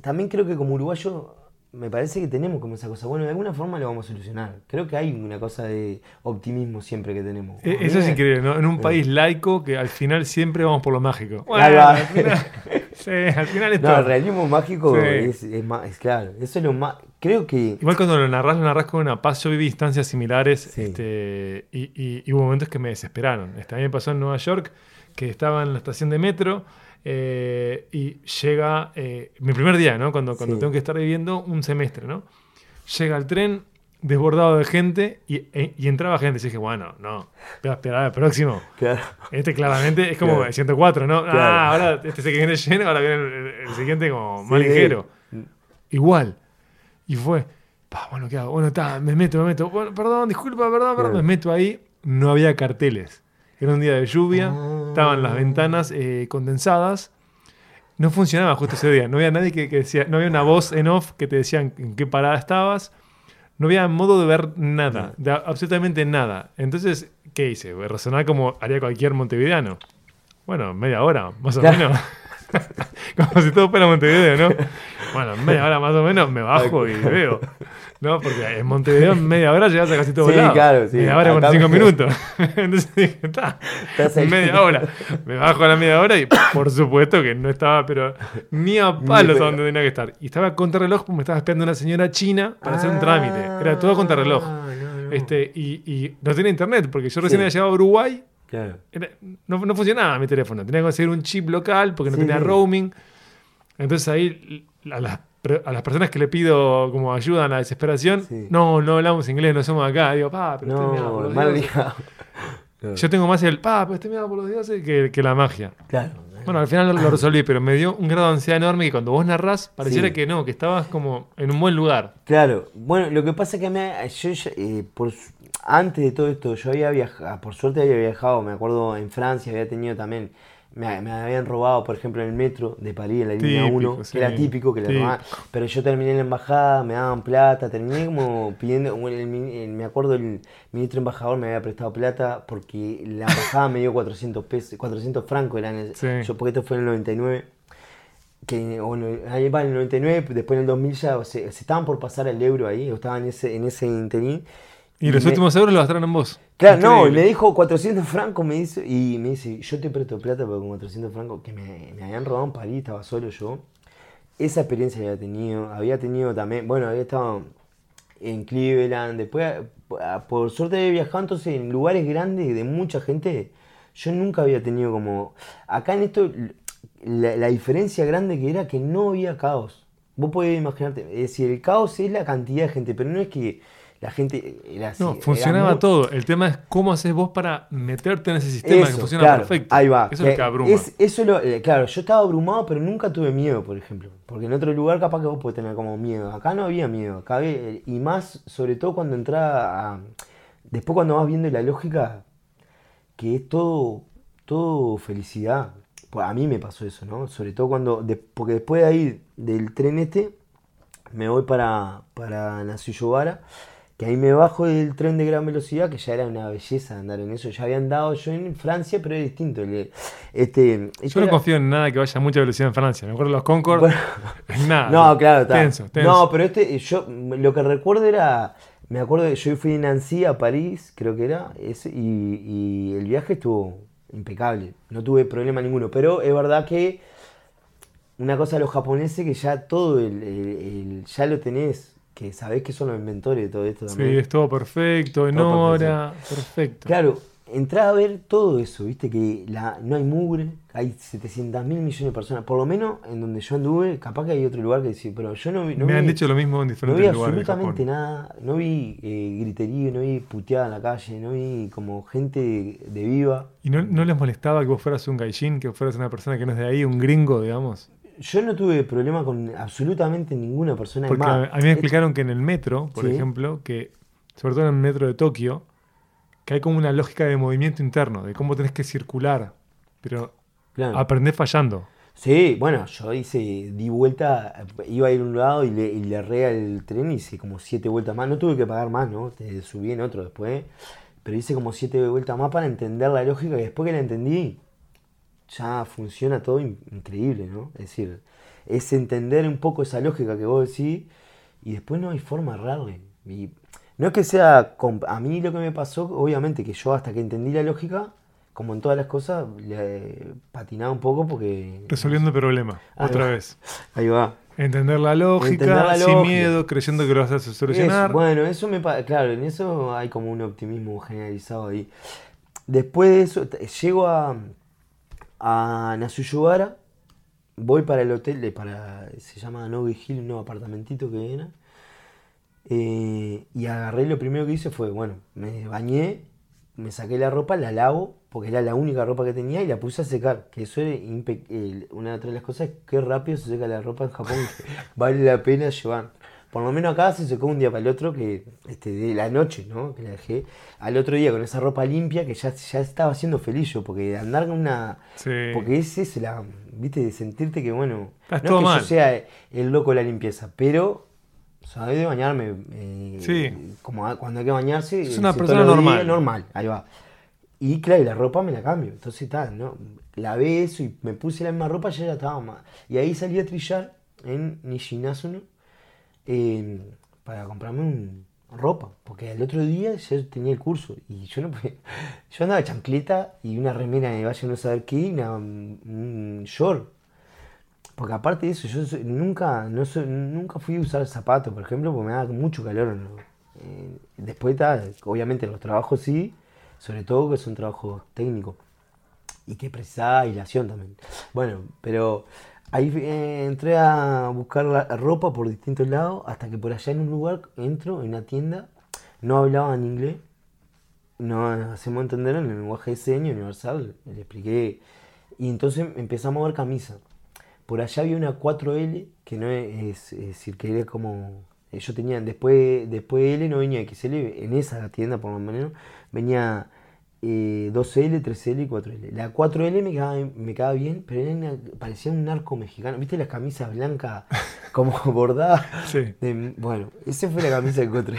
Speaker 5: también creo que como uruguayo me parece que tenemos como esa cosa. Bueno, de alguna forma lo vamos a solucionar. Creo que hay una cosa de optimismo siempre que tenemos.
Speaker 2: E- Eso es
Speaker 5: me-
Speaker 2: increíble, ¿no? En un país laico que al final siempre vamos por lo mágico.
Speaker 5: Ahí va.
Speaker 2: al final, sí, al final es
Speaker 5: No,
Speaker 2: todo.
Speaker 5: el realismo mágico
Speaker 2: Sí.
Speaker 5: es, es más, es claro. Eso es lo más. Creo que.
Speaker 2: Igual cuando lo narras, lo narras con una paz. Yo viví instancias similares
Speaker 5: Sí.
Speaker 2: este, y, y- y hubo momentos que me desesperaron. Este, a mí me pasó en Nueva York que estaba en la estación de metro eh, y llega eh, mi primer día, ¿no? Cuando, cuando
Speaker 5: Sí.
Speaker 2: tengo que estar viviendo un semestre, ¿no? Llega el tren desbordado de gente y, e- y entraba gente. Y dije, bueno, no, voy a esperar al próximo.
Speaker 5: Claro.
Speaker 2: Este claramente es como
Speaker 5: Claro.
Speaker 2: el 104, ¿no?
Speaker 5: Claro.
Speaker 2: Ah, ahora este se viene lleno, ahora viene el, el siguiente como más
Speaker 5: Sí.
Speaker 2: ligero. Igual. Y fue, pa, bueno, ¿qué hago? Bueno, está, me meto, me meto. Bueno, perdón, disculpa, perdón, perdón. Me meto ahí. No había carteles. Era un día de lluvia.
Speaker 5: Ah.
Speaker 2: Estaban las ventanas eh, condensadas. No funcionaba justo ese día. No había nadie que, que decía, no había una voz en off que te decían en qué parada estabas. No había modo de ver nada, de absolutamente nada. Entonces, ¿qué hice? Razonar como haría cualquier montevideano. Bueno, media hora, más o menos. como si todo fuera Montevideo, ¿no? Bueno, media hora más o menos me bajo y veo. ¿No? Porque en Montevideo en media hora llegas a casi todo
Speaker 5: Sí,
Speaker 2: lado.
Speaker 5: claro, sí.
Speaker 2: Media hora, 45
Speaker 5: me-
Speaker 2: minutos. Entonces dije, está,
Speaker 5: ahí.
Speaker 2: media hora. Me bajo a la media hora y por supuesto que no estaba, pero ni a palos a donde tenía que estar. Y estaba contra reloj porque me estaba esperando una señora china para hacer un trámite. Era todo contra reloj.
Speaker 5: Ah, no, no.
Speaker 2: Este, y, y no tenía internet porque yo recién
Speaker 5: Sí.
Speaker 2: había llegado a Uruguay
Speaker 5: Claro.
Speaker 2: era- no, no funcionaba mi teléfono. Tenía que conseguir un chip local porque no
Speaker 5: Sí,
Speaker 2: tenía roaming. Entonces ahí a las, a las personas que le pido como ayuda en la desesperación,
Speaker 5: Sí.
Speaker 2: no, no hablamos inglés, no somos acá. Digo, pa, pero por
Speaker 5: No,
Speaker 2: los
Speaker 5: mal
Speaker 2: dioses".
Speaker 5: ligado.
Speaker 2: Yo tengo más el, pa, pero estoy mirando por los dioses que, que la magia.
Speaker 5: Claro.
Speaker 2: Bueno, al final lo, resolví, pero me dio un grado de ansiedad enorme que cuando vos narrás pareciera
Speaker 5: Sí.
Speaker 2: que no, que estabas como en un buen lugar.
Speaker 5: Claro, bueno, lo que pasa es que me, yo eh, por, antes de todo esto, yo había viajado, por suerte había viajado, me acuerdo en Francia, había tenido también, me, me habían robado, por ejemplo, en el metro de París, en la línea
Speaker 2: Típico,
Speaker 5: 1,
Speaker 2: sí.
Speaker 5: que era típico que le robaban, pero yo terminé en la embajada, me daban plata, terminé como pidiendo, el el- me acuerdo el ministro embajador me había prestado plata porque la embajada me dio 400 pesos, 400 francos, eran el-
Speaker 2: Sí.
Speaker 5: yo porque esto fue en el 99 que bueno, ahí va en el 99, después en el 2000 ya se, se estaban por pasar el euro ahí, o estaban en ese, en ese interín.
Speaker 2: Y, los
Speaker 5: me-
Speaker 2: últimos euros los gastaron en vos.
Speaker 5: Claro, no,
Speaker 2: Increíble.
Speaker 5: me dijo 400 francos, me dice, y me dice, yo te presto plata, pero con 400 francos, que me, me habían robado en París, estaba solo yo. Esa experiencia había tenido, había tenido también, bueno, había estado en Cleveland, después, por suerte había viajado entonces en lugares grandes de mucha gente, yo nunca había tenido como, acá en esto, la, la diferencia grande que era que no había caos. Vos podés imaginarte, es decir, el caos es la cantidad de gente, pero no es que la gente era así.
Speaker 2: No, funcionaba
Speaker 5: muy-
Speaker 2: todo. El tema es cómo haces vos para meterte en ese sistema que
Speaker 5: Eso,
Speaker 2: funciona
Speaker 5: claro,
Speaker 2: perfecto.
Speaker 5: Ahí va.
Speaker 2: Eso es lo que abruma.
Speaker 5: es- eso lo- eh, claro, yo estaba abrumado, pero nunca tuve miedo, por ejemplo. Porque en otro lugar capaz que vos podés tener como miedo. Acá no había miedo. Acá había- y más, sobre todo cuando entraba a... Después cuando vas viendo la lógica, que es todo, todo felicidad. Pues a mí me pasó eso, ¿no? Sobre todo cuando... de- porque después de ahí, del tren este, me voy para, para Nasuyovara, que ahí me bajo del tren de gran velocidad, que ya era una belleza andar en eso. Ya había andado yo en Francia, pero es distinto. El- Este,
Speaker 2: Yo no
Speaker 5: era-
Speaker 2: confío en nada que vaya a mucha velocidad en Francia. Me acuerdo de los Concord.
Speaker 5: Bueno.
Speaker 2: nada.
Speaker 5: No, claro, está.
Speaker 2: Tenso, tenso.
Speaker 5: No, pero este, yo lo que recuerdo era, me acuerdo, que yo fui de Nancy a París, creo que era, ese, y, y el viaje estuvo impecable, no tuve problema ninguno, pero es verdad que una cosa de los japoneses que ya todo el, el- el- ya lo tenés, que sabés que son los inventores de todo esto
Speaker 2: Sí,
Speaker 5: también.
Speaker 2: es todo perfecto, en
Speaker 5: Todo
Speaker 2: hora, perfecto.
Speaker 5: Claro, entrar a ver todo eso, viste que la, no hay mugre, hay 700 mil millones de personas, por lo menos en donde yo anduve, capaz que hay otro lugar que decir, pero yo no vi, no
Speaker 2: Me han
Speaker 5: vi-
Speaker 2: dicho lo mismo en
Speaker 5: no
Speaker 2: diferentes
Speaker 5: vi
Speaker 2: lugares de
Speaker 5: absolutamente
Speaker 2: Japón.
Speaker 5: nada, no vi eh, griterío, no vi puteada en la calle, no vi como gente de, viva.
Speaker 2: ¿Y no, no les molestaba que vos fueras un gaijin, que fueras una persona que no es de ahí, un gringo, digamos?
Speaker 5: Yo no tuve problema con absolutamente ninguna persona.
Speaker 2: Porque
Speaker 5: más,
Speaker 2: a, mí me explicaron que en el metro, por
Speaker 5: Sí.
Speaker 2: ejemplo, que sobre todo en el metro de Tokio, que hay como una lógica de movimiento interno, de cómo tenés que circular, pero
Speaker 5: claro.
Speaker 2: aprendés fallando.
Speaker 5: Sí, bueno, yo hice, di vuelta, iba a ir a un lado y le, y le al tren y hice como siete vueltas más. No tuve que pagar más, ¿no? Te subí en otro después. Pero hice como siete vueltas más para entender la lógica y después que la entendí, ya funciona todo in- increíble, ¿no? Es decir, es entender un poco esa lógica que vos decís y después no hay forma de errarle. Y no es que sea, a mí lo que me pasó, obviamente que yo hasta que entendí la lógica, como en todas las cosas, le patinaba un poco porque...
Speaker 2: Resolviendo el problema,
Speaker 5: Ahí
Speaker 2: otra
Speaker 5: va.
Speaker 2: vez.
Speaker 5: Ahí va.
Speaker 2: Entender la lógica,
Speaker 5: Entender la
Speaker 2: sin
Speaker 5: lógica.
Speaker 2: miedo, creyendo que lo vas a
Speaker 5: Eso,
Speaker 2: solucionar.
Speaker 5: bueno, eso me claro, en eso hay como un optimismo generalizado ahí. Después de eso, llego a, a Nasuyuara, voy para el hotel, de- para, se llama Nogi Hill, un nuevo apartamentito que era. eh, y agarré, lo primero que hice fue, bueno, me bañé, me saqué la ropa, la lavo, porque era la única ropa que tenía, y la puse a secar. Que eso era el- una de las cosas que rápido se seca la ropa en Japón, vale la pena llevar. Por lo menos acá se secó un día para el otro, que este, de la noche, ¿no? Que la dejé al otro día con esa ropa limpia, que ya, ya estaba siendo feliz yo, porque andar con una...
Speaker 2: Sí.
Speaker 5: Porque es eso, la, viste, de sentirte que, bueno,
Speaker 2: Estás
Speaker 5: no
Speaker 2: todo
Speaker 5: es que
Speaker 2: mal.
Speaker 5: yo sea el loco de la limpieza, pero sabés de bañarme. eh,
Speaker 2: Sí.
Speaker 5: Como cuando hay que bañarse.
Speaker 2: Es
Speaker 5: eh,
Speaker 2: una persona
Speaker 5: días,
Speaker 2: normal.
Speaker 5: normal, ahí va. Y claro, y la ropa me la cambio. Entonces está, ¿no? Lavé eso y me puse la misma ropa, ya ya estaba más. Y ahí salí a trillar en Nishinasuno eh, para comprarme un ropa. Porque al otro día ya tenía el curso. Y yo no podía- Yo andaba chancleta y una remera de vaya no saber qué, y una- un short. Porque aparte de eso, yo nunca, nunca fui a usar zapatos, por ejemplo, porque me daba mucho calor. Eh, después está, obviamente los trabajos sí, sobre todo que son trabajos técnicos y que precisaba aislación también. Bueno, pero ahí eh, entré a buscar la ropa por distintos lados hasta que por allá en un lugar entro en una tienda, no hablaban inglés, no hacemos entender en el lenguaje de señas universal, le expliqué y entonces empezamos a ver camisa. Por allá había una 4L que no es, decir, que era como ellos tenían después después L no venía XL, en esa tienda por lo menos venía eh, 2L, 3L y 4L. La 4L me quedaba, me quedaba bien, pero era parecía un narco mexicano. ¿Viste las camisas blancas como bordadas?
Speaker 2: Sí.
Speaker 5: De- bueno, esa fue la camisa que encontré.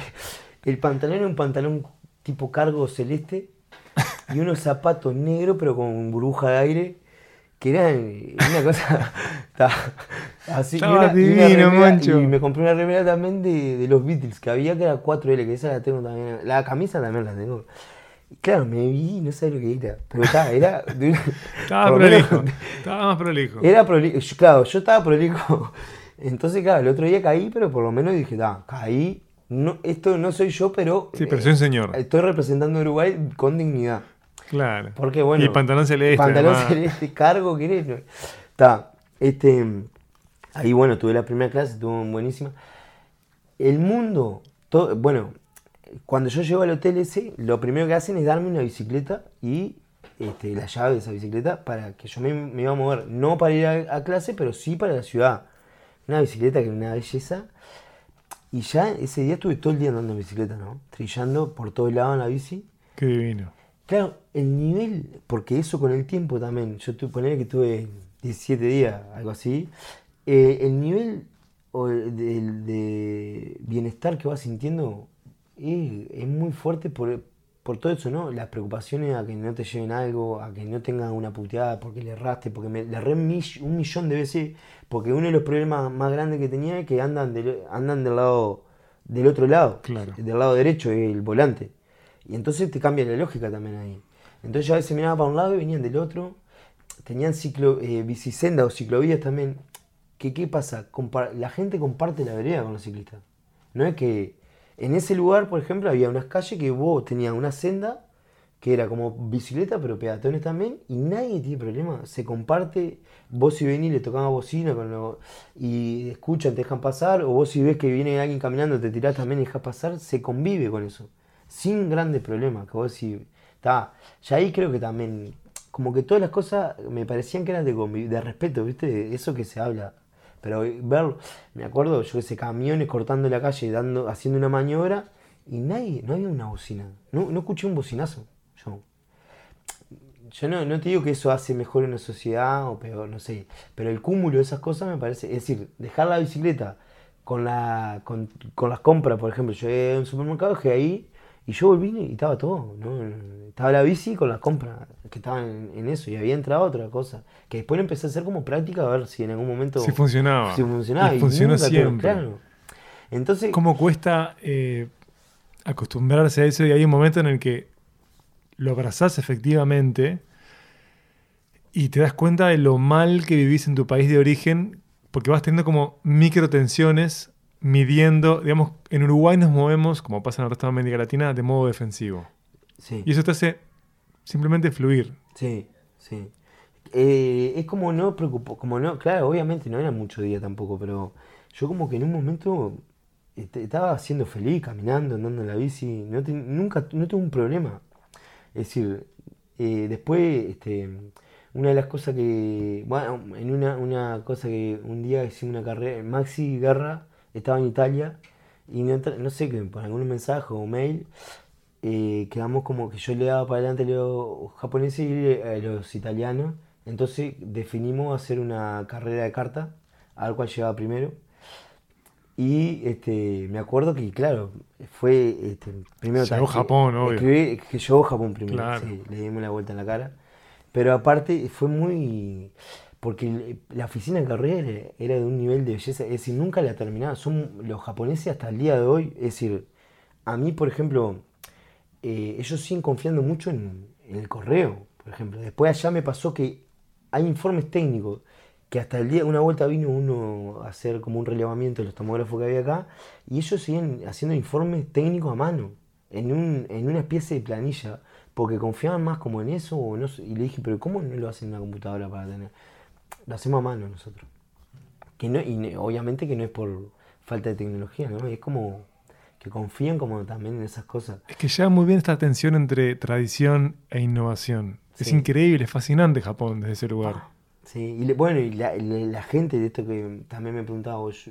Speaker 5: El pantalón era un pantalón tipo cargo celeste y unos zapatos negros pero con burbuja de aire que eran una cosa ta- así y una- y una
Speaker 2: divino,
Speaker 5: remera- y me compré una remera también de, de los Beatles que había que era 4L que esa la tengo también la camisa también la tengo claro me vi no sé lo que era pero está, era de una-
Speaker 2: Estaba
Speaker 5: menos-
Speaker 2: prolijo. Estaba más prolijo.
Speaker 5: era prolijo, claro, yo estaba prolijo. Entonces, claro, el otro día caí, pero por lo menos dije, da, caí. No, esto no soy yo, pero.
Speaker 2: Sí, pero soy un señor.
Speaker 5: Estoy representando a Uruguay con dignidad.
Speaker 2: Claro.
Speaker 5: Porque bueno.
Speaker 2: Y pantalón celeste.
Speaker 5: Pantalón
Speaker 2: además.
Speaker 5: celeste, cargo, querés. No. Está. Este. Ahí, bueno, tuve la primera clase, estuvo buenísima. El mundo. todo- bueno, cuando yo llego al hotel ese, lo primero que hacen es darme una bicicleta y este, la llave de esa bicicleta para que yo me, me iba a mover, no para ir a, a clase, pero sí para la ciudad. Una bicicleta que era una belleza. Y ya ese día estuve todo el día andando en bicicleta, ¿no? Trillando por todos lados en la bici.
Speaker 2: Qué divino.
Speaker 5: Claro, el nivel, porque eso con el tiempo también, yo tuve, poner que tuve 17 días, algo así, eh, el nivel de, de bienestar que vas sintiendo es, es muy fuerte por, por todo eso, ¿no? Las preocupaciones a que no te lleven algo, a que no tengan una puteada porque le erraste, porque me, le erré un millón de veces, porque uno de los problemas más grandes que tenía es que andan del, andan del lado, del otro lado,
Speaker 2: Claro.
Speaker 5: del lado derecho, el volante. Y entonces te cambia la lógica también ahí. Entonces yo a veces miraba para un lado y venían del otro. Tenían ciclo, eh, bicisendas o ciclovías también. Que, ¿Qué pasa? La gente comparte la vereda con los ciclistas. No es que en ese lugar, por ejemplo, había unas calles que vos tenías una senda que era como bicicleta, pero peatones también, y nadie tiene problema. Se comparte, vos si venís le tocaba bocina y escuchan, te dejan pasar, o vos si ves que viene alguien caminando, te tirás también y dejas pasar, se convive con eso. Sin grandes problemas, que vos si está. Ya ahí creo que también, como que todas las cosas me parecían que eran de, de respeto, ¿viste? Eso que se habla. Pero verlo, me acuerdo, yo ese camiones cortando la calle, dando, haciendo una maniobra, y nadie, no había una bocina. No, no escuché un bocinazo. Yo. Yo no, no te digo que eso hace mejor una sociedad o peor, no sé. Pero el cúmulo de esas cosas me parece. Es decir, dejar la bicicleta con, la, con, con las compras, por ejemplo. Yo llegué a un supermercado, dejé ahí y yo volví y estaba todo. ¿no? Estaba la bici con las compras que estaban en, eso y había entrado otra cosa. Que después empecé a hacer como práctica a ver si en algún momento.
Speaker 2: Si funcionaba.
Speaker 5: Si funcionaba.
Speaker 2: Y funcionó siempre.
Speaker 5: claro. Entonces.
Speaker 2: ¿Cómo cuesta eh, acostumbrarse a eso? Y hay un momento en el que lo abrazás efectivamente y te das cuenta de lo mal que vivís en tu país de origen, porque vas teniendo como micro tensiones midiendo, digamos, en Uruguay nos movemos, como pasa en el resto de América Latina, de modo defensivo.
Speaker 5: Sí.
Speaker 2: Y eso te hace simplemente fluir.
Speaker 5: Sí, sí. Eh, es como no preocupó, como no, claro, obviamente no era mucho día tampoco, pero yo como que en un momento estaba siendo feliz, caminando, andando en la bici, no te- nunca, no tuve un problema. Es decir, eh, después, este, una de las cosas que, bueno, en una, una cosa que un día hicimos una carrera, Maxi Guerra estaba en Italia y no, no sé, por algún mensaje o mail, eh, quedamos como que yo le daba para adelante a los japoneses y a los italianos. Entonces definimos hacer una carrera de carta, a ver cuál llegaba primero. Y este, me acuerdo que, claro, fue este, primero.
Speaker 2: Llegó Japón, obvio.
Speaker 5: escribí que llegó Japón primero,
Speaker 2: Claro.
Speaker 5: sí, le dimos la vuelta en la cara. Pero aparte fue muy. Porque el- la oficina de carrera era, de un nivel de belleza, es decir, nunca la terminaba. Son los japoneses hasta el día de hoy, es decir, a mí, por ejemplo, eh, ellos siguen confiando mucho en, el correo, por ejemplo. Después allá me pasó que hay informes técnicos que hasta el día, una vuelta vino uno a hacer como un relevamiento de los tomógrafos que había acá, y ellos siguen haciendo informes técnicos a mano, en, un, en una especie de planilla, porque confiaban más como en eso, y le dije, pero ¿cómo no lo hacen en una computadora para tener? Lo hacemos a mano nosotros. Que no, y obviamente que no es por falta de tecnología, ¿no? Es como que confían como también en esas cosas.
Speaker 2: Es que lleva muy bien esta tensión entre tradición e innovación. Es
Speaker 5: Sí.
Speaker 2: increíble, es fascinante Japón desde ese lugar.
Speaker 5: Sí, y le- bueno, y la, la- la gente de esto que también me preguntaba vos,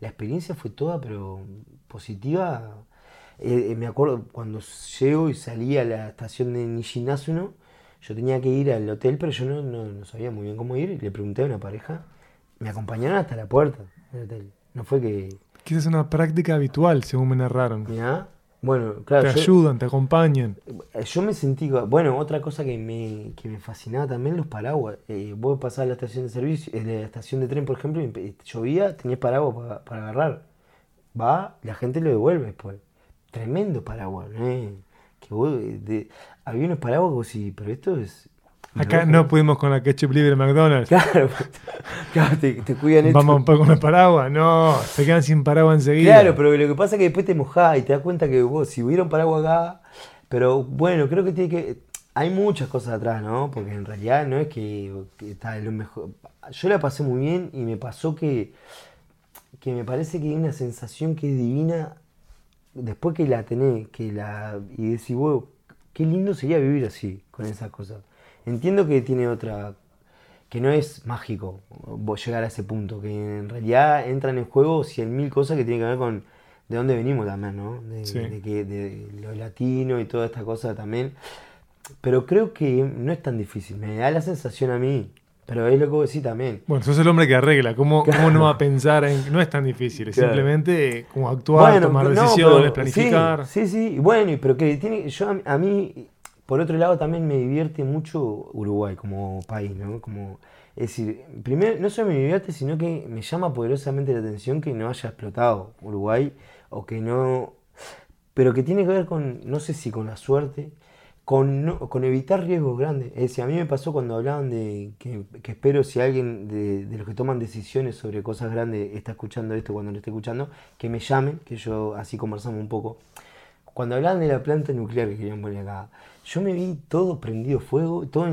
Speaker 5: la experiencia fue toda, pero positiva. Eh, eh, me acuerdo cuando llego y salí a la estación de Nishinazuno, yo tenía que ir al hotel, pero yo no, no- no sabía muy bien cómo ir, y le pregunté a una pareja, me acompañaron hasta la puerta del hotel. No fue que,
Speaker 2: Quizás es una práctica habitual, según me narraron.
Speaker 5: mirá, bueno, claro,
Speaker 2: Te
Speaker 5: yo-
Speaker 2: ayudan, te acompañan.
Speaker 5: Eh, Yo me sentí, bueno, otra cosa que me, que me fascinaba también, los paraguas. Eh, vos pasabas a la estación de servicio, eh, la estación de tren, por ejemplo, y llovía, tenías paraguas para, para agarrar. Va, la gente lo devuelve después. Tremendo paraguas, ¿no? Que vos, eh, de- había unos vos sí, pero esto es...
Speaker 2: Acá no pudimos con la ketchup libre de McDonald's.
Speaker 5: Claro, claro te, te cuidan esto.
Speaker 2: Vamos a poner con el paraguas. No, se quedan sin paraguas enseguida.
Speaker 5: Claro, pero lo que pasa es que después te mojás y te das cuenta que vos, si hubiera un paraguas acá, pero bueno, creo que tiene que. Hay muchas cosas atrás, ¿no? Porque en realidad no es que, que está lo mejor. Yo la pasé muy bien y me pasó que, que me parece que hay una sensación que es divina después que la tenés, que la. y decís, vos, qué lindo sería vivir así, con esas cosas. Entiendo que tiene otra. que no es mágico llegar a ese punto, que en realidad entran en juego cien mil cosas que tienen que ver con de dónde venimos también, ¿no? De,
Speaker 2: Sí.
Speaker 5: de que, de lo latino y toda esta cosa también. Pero creo que no es tan difícil, me da la sensación a mí. Pero es lo que vos decís también.
Speaker 2: Bueno, sos el hombre que arregla. ¿Cómo, cómo no va a pensar en.? No es tan difícil, es
Speaker 5: Claro.
Speaker 2: simplemente como actuar, tomar
Speaker 5: no,
Speaker 2: decisiones,
Speaker 5: pero-
Speaker 2: planificar.
Speaker 5: Sí, sí, sí. Bueno, pero que tiene. Yo a, a mí, por otro lado, también me divierte mucho Uruguay como país, ¿no? Como, es decir, primero, no solo me divierte, sino que me llama poderosamente la atención que no haya explotado Uruguay o que no. Pero que tiene que ver con, no sé si con la suerte, con, no- con evitar riesgos grandes. Es decir, a mí me pasó cuando hablaban de que, que espero si alguien de, de los que toman decisiones sobre cosas grandes está escuchando esto cuando lo esté escuchando, que me llamen, que yo así conversamos un poco. Cuando hablaban de la planta nuclear que querían poner acá, yo me vi todo prendido fuego, todo,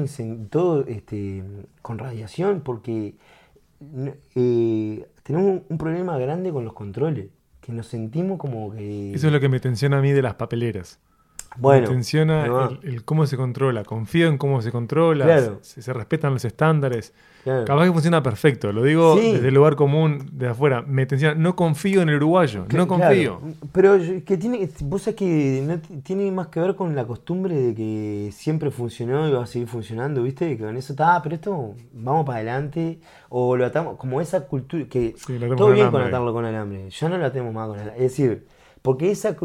Speaker 5: todo este, con radiación, porque eh, tenemos un problema grande con los controles, que nos sentimos como que...
Speaker 2: Eso es lo que me tensiona a mí de las papeleras.
Speaker 5: Bueno, va.
Speaker 2: el, el cómo se controla. Confío en cómo se controla,
Speaker 5: Claro.
Speaker 2: se respetan los estándares.
Speaker 5: claro.
Speaker 2: Capaz que funciona perfecto, lo digo
Speaker 5: Sí.
Speaker 2: desde el lugar común, de afuera. Me tensiona, no confío en el uruguayo, no confío.
Speaker 5: claro, Pero que tiene, vos sabés que no tiene más que ver con la costumbre de que siempre funcionó y va a seguir funcionando, ¿viste? Que con eso está, "Ah, pero esto vamos para adelante. O lo atamos, como esa cultura, que
Speaker 2: Sí,
Speaker 5: todo bien con atarlo con alambre, ya no lo atemos más con alambre. Es decir, porque esa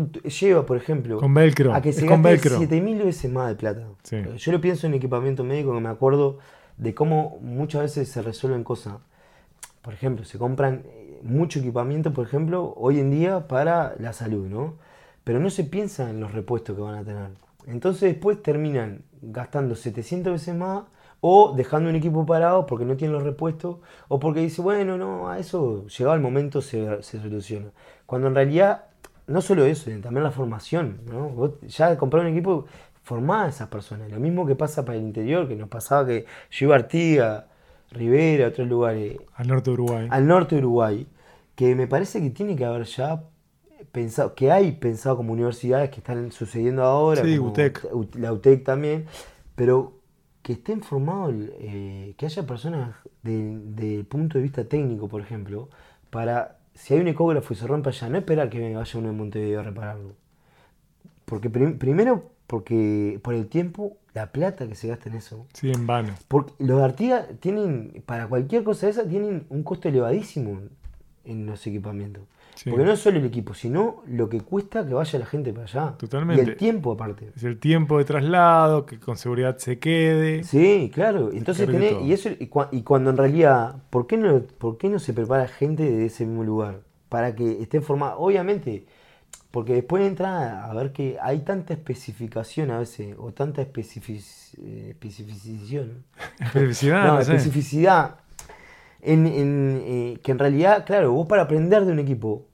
Speaker 5: lleva, por ejemplo,
Speaker 2: Con velcro,
Speaker 5: a que se gaste
Speaker 2: velcro.
Speaker 5: 7000 veces más de plata.
Speaker 2: Sí.
Speaker 5: Yo lo pienso en equipamiento médico que me acuerdo de cómo muchas veces se resuelven cosas. Por ejemplo, se compran eh, mucho equipamiento, por ejemplo, hoy en día para la salud, ¿no? Pero no se piensa en los repuestos que van a tener. Entonces después terminan gastando 700 veces más o dejando un equipo parado porque no tienen los repuestos o porque dice, bueno, no, a eso llegado el momento se, se soluciona. Cuando en realidad, no solo eso, también la formación, ¿no? Vos ya comprar un equipo, formá a esas personas. Lo mismo que pasa para el interior, que nos pasaba que yo iba a Artigas, Rivera, otros lugares,
Speaker 2: Al norte de Uruguay.
Speaker 5: al norte de Uruguay, que me parece que tiene que haber ya pensado, que hay pensado como universidades que están sucediendo ahora,
Speaker 2: Sí, UTEC.
Speaker 5: La UTEC también, pero que estén formados, eh, que haya personas del de punto de vista técnico, por ejemplo, para, si hay un ecógrafo y se rompe allá, no esperar que vaya uno de Montevideo a repararlo. Porque prim- primero, porque por el tiempo, la plata que se gasta en eso.
Speaker 2: Sí, en vano.
Speaker 5: Porque los de Artigas tienen, para cualquier cosa de esa, tienen un costo elevadísimo en los equipamientos.
Speaker 2: Sí.
Speaker 5: Porque no es solo el equipo, sino lo que cuesta que vaya la gente para allá.
Speaker 2: Totalmente.
Speaker 5: Y el tiempo aparte.
Speaker 2: Es el tiempo de traslado, que con seguridad se quede.
Speaker 5: Sí, claro. Entonces tenés, y eso y, cua- y cuando en realidad, ¿por qué no, por qué no se prepara gente de ese mismo lugar? Para que esté formada. Obviamente, porque después entra a ver que hay tanta especificación a veces, o tanta especific- eh, especificación.
Speaker 2: Especificidad,
Speaker 5: no,
Speaker 2: no sé.
Speaker 5: especificidad. En, en, eh, que en realidad, claro, vos para aprender de un equipo,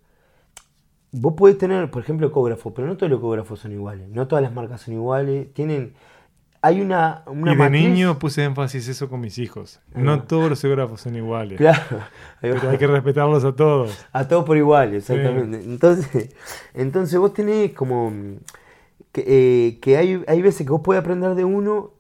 Speaker 5: vos podés tener, por ejemplo, ecógrafos, pero no todos los ecógrafos son iguales. No todas las marcas son iguales. Tienen. Hay una. una
Speaker 2: y de
Speaker 5: matriz-
Speaker 2: niño puse énfasis eso con mis hijos. No
Speaker 5: Ah.
Speaker 2: todos los geógrafos son iguales.
Speaker 5: Claro.
Speaker 2: Pero hay que respetarlos a todos.
Speaker 5: A todos por igual, exactamente. Entonces, entonces vos tenés como mm, que, eh, que hay, hay veces que vos podés aprender de uno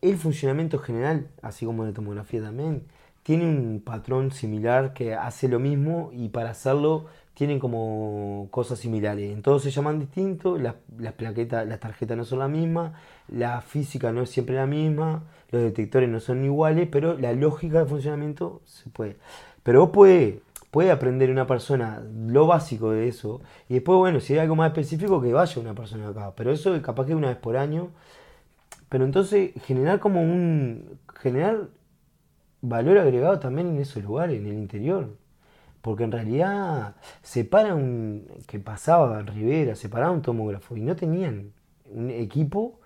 Speaker 5: el funcionamiento general, así como la tomografía también, tiene un patrón similar que hace lo mismo y para hacerlo tienen como cosas similares. En todos se llaman distintos, las, plaquetas, las tarjetas no son las mismas, la física no es siempre la misma, los detectores no son iguales, pero la lógica de funcionamiento se puede. Pero vos puede, puede aprender una persona lo básico de eso y después, bueno, si hay algo más específico, que vaya una persona acá. Pero eso capaz que una vez por año. Pero entonces generar como un... generar valor agregado también en esos lugares, en el interior. Porque en realidad se para un... que pasaba Rivera, se paraba un tomógrafo y no tenían un equipo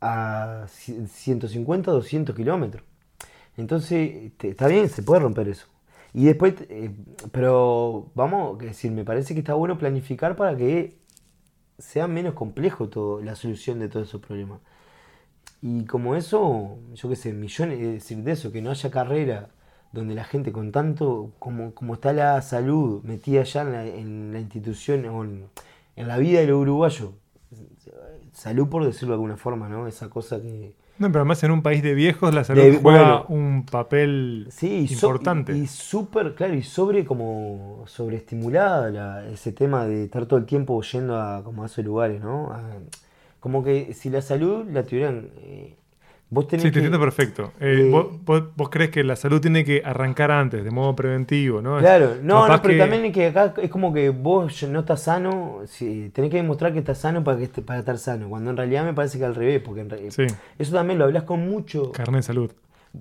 Speaker 5: a ci- 150, 200 kilómetros. Entonces, te- está bien, se puede romper eso. Y después, eh, pero vamos, que decir, me parece que está bueno planificar para que sea menos complejo todo, la solución de todos esos problemas. Y como eso, yo qué sé, millones, es decir, de eso, que no haya carrera donde la gente con tanto, como, como está la salud metida ya en la, en la institución o en, en la vida de los uruguayos, salud por decirlo de alguna forma, ¿no? Esa cosa que...
Speaker 2: No, pero además en un país de viejos la salud
Speaker 5: De-
Speaker 2: juega
Speaker 5: bueno.
Speaker 2: un papel
Speaker 5: Sí, y so-
Speaker 2: importante.
Speaker 5: y, y súper, claro, y sobre como sobreestimulada la- ese tema de estar todo el tiempo yendo a como a esos lugares, ¿no? A- como que si la salud la tuvieran, eh, vos tenés
Speaker 2: Sí, te
Speaker 5: que-
Speaker 2: entiendo perfecto. Eh,
Speaker 5: eh,
Speaker 2: vos, vos- vos crees que la salud tiene que arrancar antes, de modo preventivo, ¿no?
Speaker 5: Claro, no, no, pero
Speaker 2: que-
Speaker 5: también es que acá es como que vos no estás sano, si, tenés que demostrar que estás sano para, que esté- para estar sano, cuando en realidad me parece que al revés, porque en re-
Speaker 2: Sí,
Speaker 5: eso también lo hablas con mucho...
Speaker 2: carnet de salud.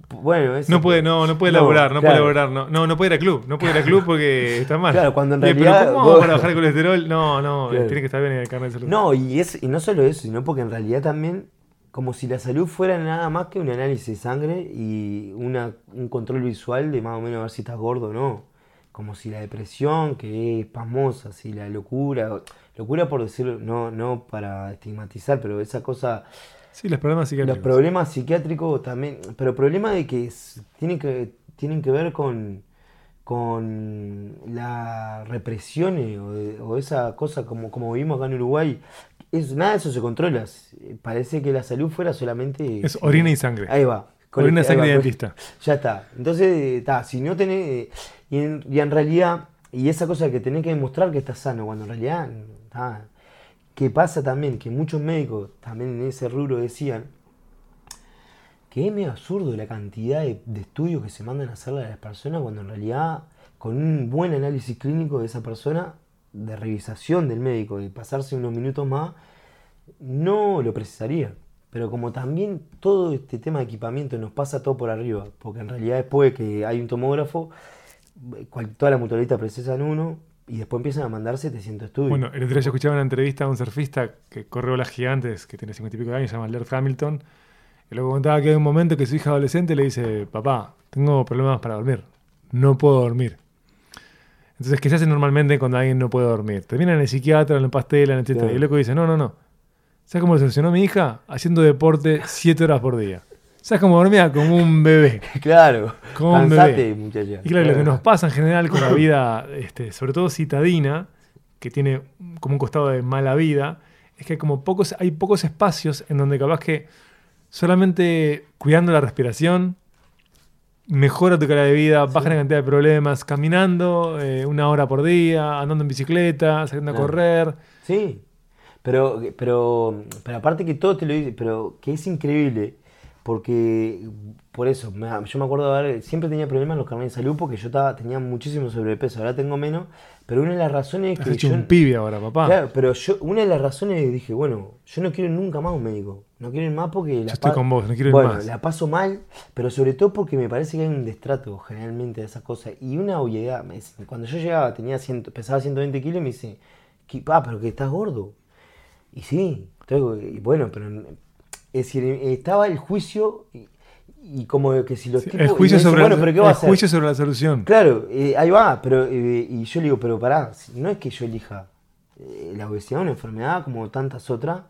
Speaker 5: Bueno, eso-
Speaker 2: No puede, no, no puede
Speaker 5: No,
Speaker 2: laburar, no
Speaker 5: claro.
Speaker 2: puede laburar, no, no, no puede ir al club, no puede ir al club porque está mal.
Speaker 5: Claro, cuando en
Speaker 2: Eh,
Speaker 5: realidad
Speaker 2: Pero ¿cómo
Speaker 5: vos-
Speaker 2: para bajar el colesterol? No, no,
Speaker 5: Claro.
Speaker 2: tiene que estar bien en el carnet de salud.
Speaker 5: No, y, es, y no solo eso, sino porque en realidad también, como si la salud fuera nada más que un análisis de sangre y una, un control visual de más o menos a ver si estás gordo o no. Como si la depresión, que es pasmosa, si la locura, locura por decirlo, no, no para estigmatizar, pero esa cosa,
Speaker 2: Sí, los problemas
Speaker 5: los
Speaker 2: psiquiátricos.
Speaker 5: problemas psiquiátricos también, pero problemas de que tienen que, tienen que ver con, con la represión eh, o, o esa cosa como, como vimos acá en Uruguay. Es, nada de eso se controla. Parece que la salud fuera solamente...
Speaker 2: Es orina y sangre.
Speaker 5: Ahí va.
Speaker 2: Orina,
Speaker 5: ahí
Speaker 2: sangre y
Speaker 5: va,
Speaker 2: dentista.
Speaker 5: Ya está. Entonces, está, si no tenés... Y en, y en realidad, y esa cosa que tenés que demostrar que estás sano, cuando en realidad... está, que pasa también, que muchos médicos también en ese rubro decían que es medio absurdo la cantidad de, de estudios que se mandan a hacerle a las personas cuando en realidad con un buen análisis clínico de esa persona, de revisación del médico, de pasarse unos minutos más, no lo precisaría. Pero como también todo este tema de equipamiento nos pasa todo por arriba, porque en realidad después que hay un tomógrafo, todas las mutualistas precisan uno y después empiezan a mandar 700 estudios.
Speaker 2: Bueno, el otro día yo escuchaba una entrevista a un surfista que corre olas gigantes, que tiene 50 y pico de años, se llama Laird Hamilton, y luego contaba que hay un momento que su hija adolescente le dice, papá, tengo problemas para dormir, no puedo dormir. Entonces, ¿qué se hace normalmente cuando alguien no puede dormir? Termina en el psiquiatra, en el pastel, etc.
Speaker 5: Claro.
Speaker 2: Y el loco dice, no, no, no. ¿Sabes cómo lo solucionó mi hija? Haciendo deporte 7 horas por día. ¿Sabes cómo dormía? Como un bebé.
Speaker 5: claro,
Speaker 2: Como un bebé.
Speaker 5: muchacha.
Speaker 2: Y claro, lo que nos pasa en general con la vida, este, sobre todo citadina, que tiene como un costado de mala vida, es que como pocos, hay pocos espacios en donde capaz que solamente cuidando la respiración mejora tu calidad de vida, baja la cantidad de problemas, caminando eh, una hora por día, andando en bicicleta, saliendo a correr.
Speaker 5: Sí, pero, pero, pero aparte que todo te lo dice, pero que es increíble, porque por eso, me- yo me acuerdo de haber, siempre tenía problemas en los carnets de salud porque yo estaba, tenía muchísimo sobrepeso, ahora tengo menos, pero una de las razones
Speaker 2: Has
Speaker 5: que
Speaker 2: hecho
Speaker 5: yo...
Speaker 2: un pibe ahora, papá.
Speaker 5: Claro, pero yo, una de las razones dije, bueno, yo no quiero nunca más un médico, no quiero ir más porque la
Speaker 2: Yo estoy con vos, no quiero ir
Speaker 5: bueno,
Speaker 2: más.
Speaker 5: la paso mal, pero sobre todo porque me parece que hay un destrato generalmente de esas cosas y una obviedad. Cuando yo llegaba, tenía 100 pesaba 120 kilos y me dice, "¿Qué- ah, pero que estás gordo. Y sí, y bueno, pero es decir, estaba el juicio y, y como que si los
Speaker 2: Sí,
Speaker 5: tipos...
Speaker 2: el juicio, sobre,
Speaker 5: bueno,
Speaker 2: la,
Speaker 5: pero ¿qué va a
Speaker 2: el
Speaker 5: hacer?
Speaker 2: juicio sobre la solución.
Speaker 5: Claro, eh, ahí va, pero eh, y yo le digo, pero pará, no es que yo elija eh, la obesidad, una enfermedad como tantas otras.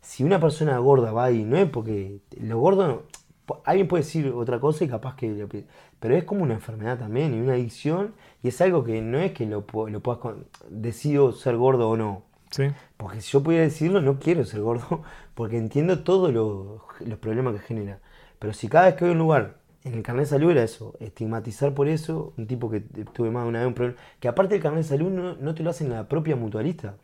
Speaker 5: Si una persona gorda va ahí, no es porque lo gordo, po- alguien puede decir otra cosa y capaz que, pero es como una enfermedad también y una adicción y es algo que no es que lo, lo puedas, decido ser gordo o no.
Speaker 2: ¿Sí?
Speaker 5: Porque si yo pudiera decirlo, no quiero ser gordo, porque entiendo todos los, los problemas que genera. Pero si cada vez que voy a un lugar, en el carnet de salud era eso, estigmatizar por eso, un tipo que tuve más de una vez un problema, que aparte el carnet de salud no, no te lo hacen la propia mutualista.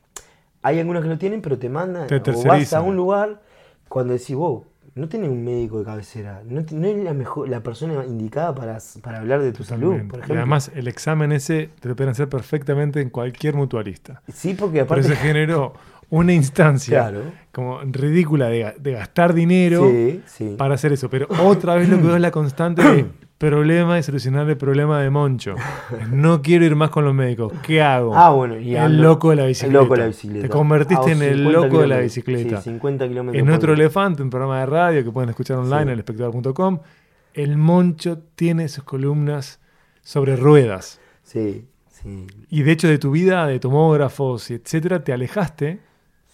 Speaker 5: Hay algunos que lo tienen, pero te mandan,
Speaker 2: Te
Speaker 5: o vas a un lugar cuando decís, wow, no tenés un médico de cabecera, no, no es la, mejor, la persona indicada para, para hablar de tu salud, por
Speaker 2: Y
Speaker 5: ejemplo.
Speaker 2: además, el examen ese te lo pueden hacer perfectamente en cualquier mutualista.
Speaker 5: sí, porque
Speaker 2: Por
Speaker 5: aparte...
Speaker 2: eso generó una instancia
Speaker 5: Claro.
Speaker 2: como ridícula de, ga- de gastar dinero
Speaker 5: Sí, sí.
Speaker 2: para hacer eso. Pero otra vez lo que veo es la constante de problema y solucionar el problema de Moncho. No quiero ir más con los médicos. ¿Qué hago?
Speaker 5: Ah, bueno, y
Speaker 2: el loco de la
Speaker 5: el
Speaker 2: bicicleta.
Speaker 5: loco de la bicicleta.
Speaker 2: Te convertiste
Speaker 5: A
Speaker 2: en el
Speaker 5: 50
Speaker 2: loco de la bicicleta.
Speaker 5: Sí, 50 kilómetros
Speaker 2: en otro elefante, un programa de radio que pueden escuchar online
Speaker 5: Sí.
Speaker 2: en elespectador.com, el Moncho tiene sus columnas sobre ruedas.
Speaker 5: Sí, sí.
Speaker 2: Y de hecho de tu vida, de tomógrafos y etcétera, te alejaste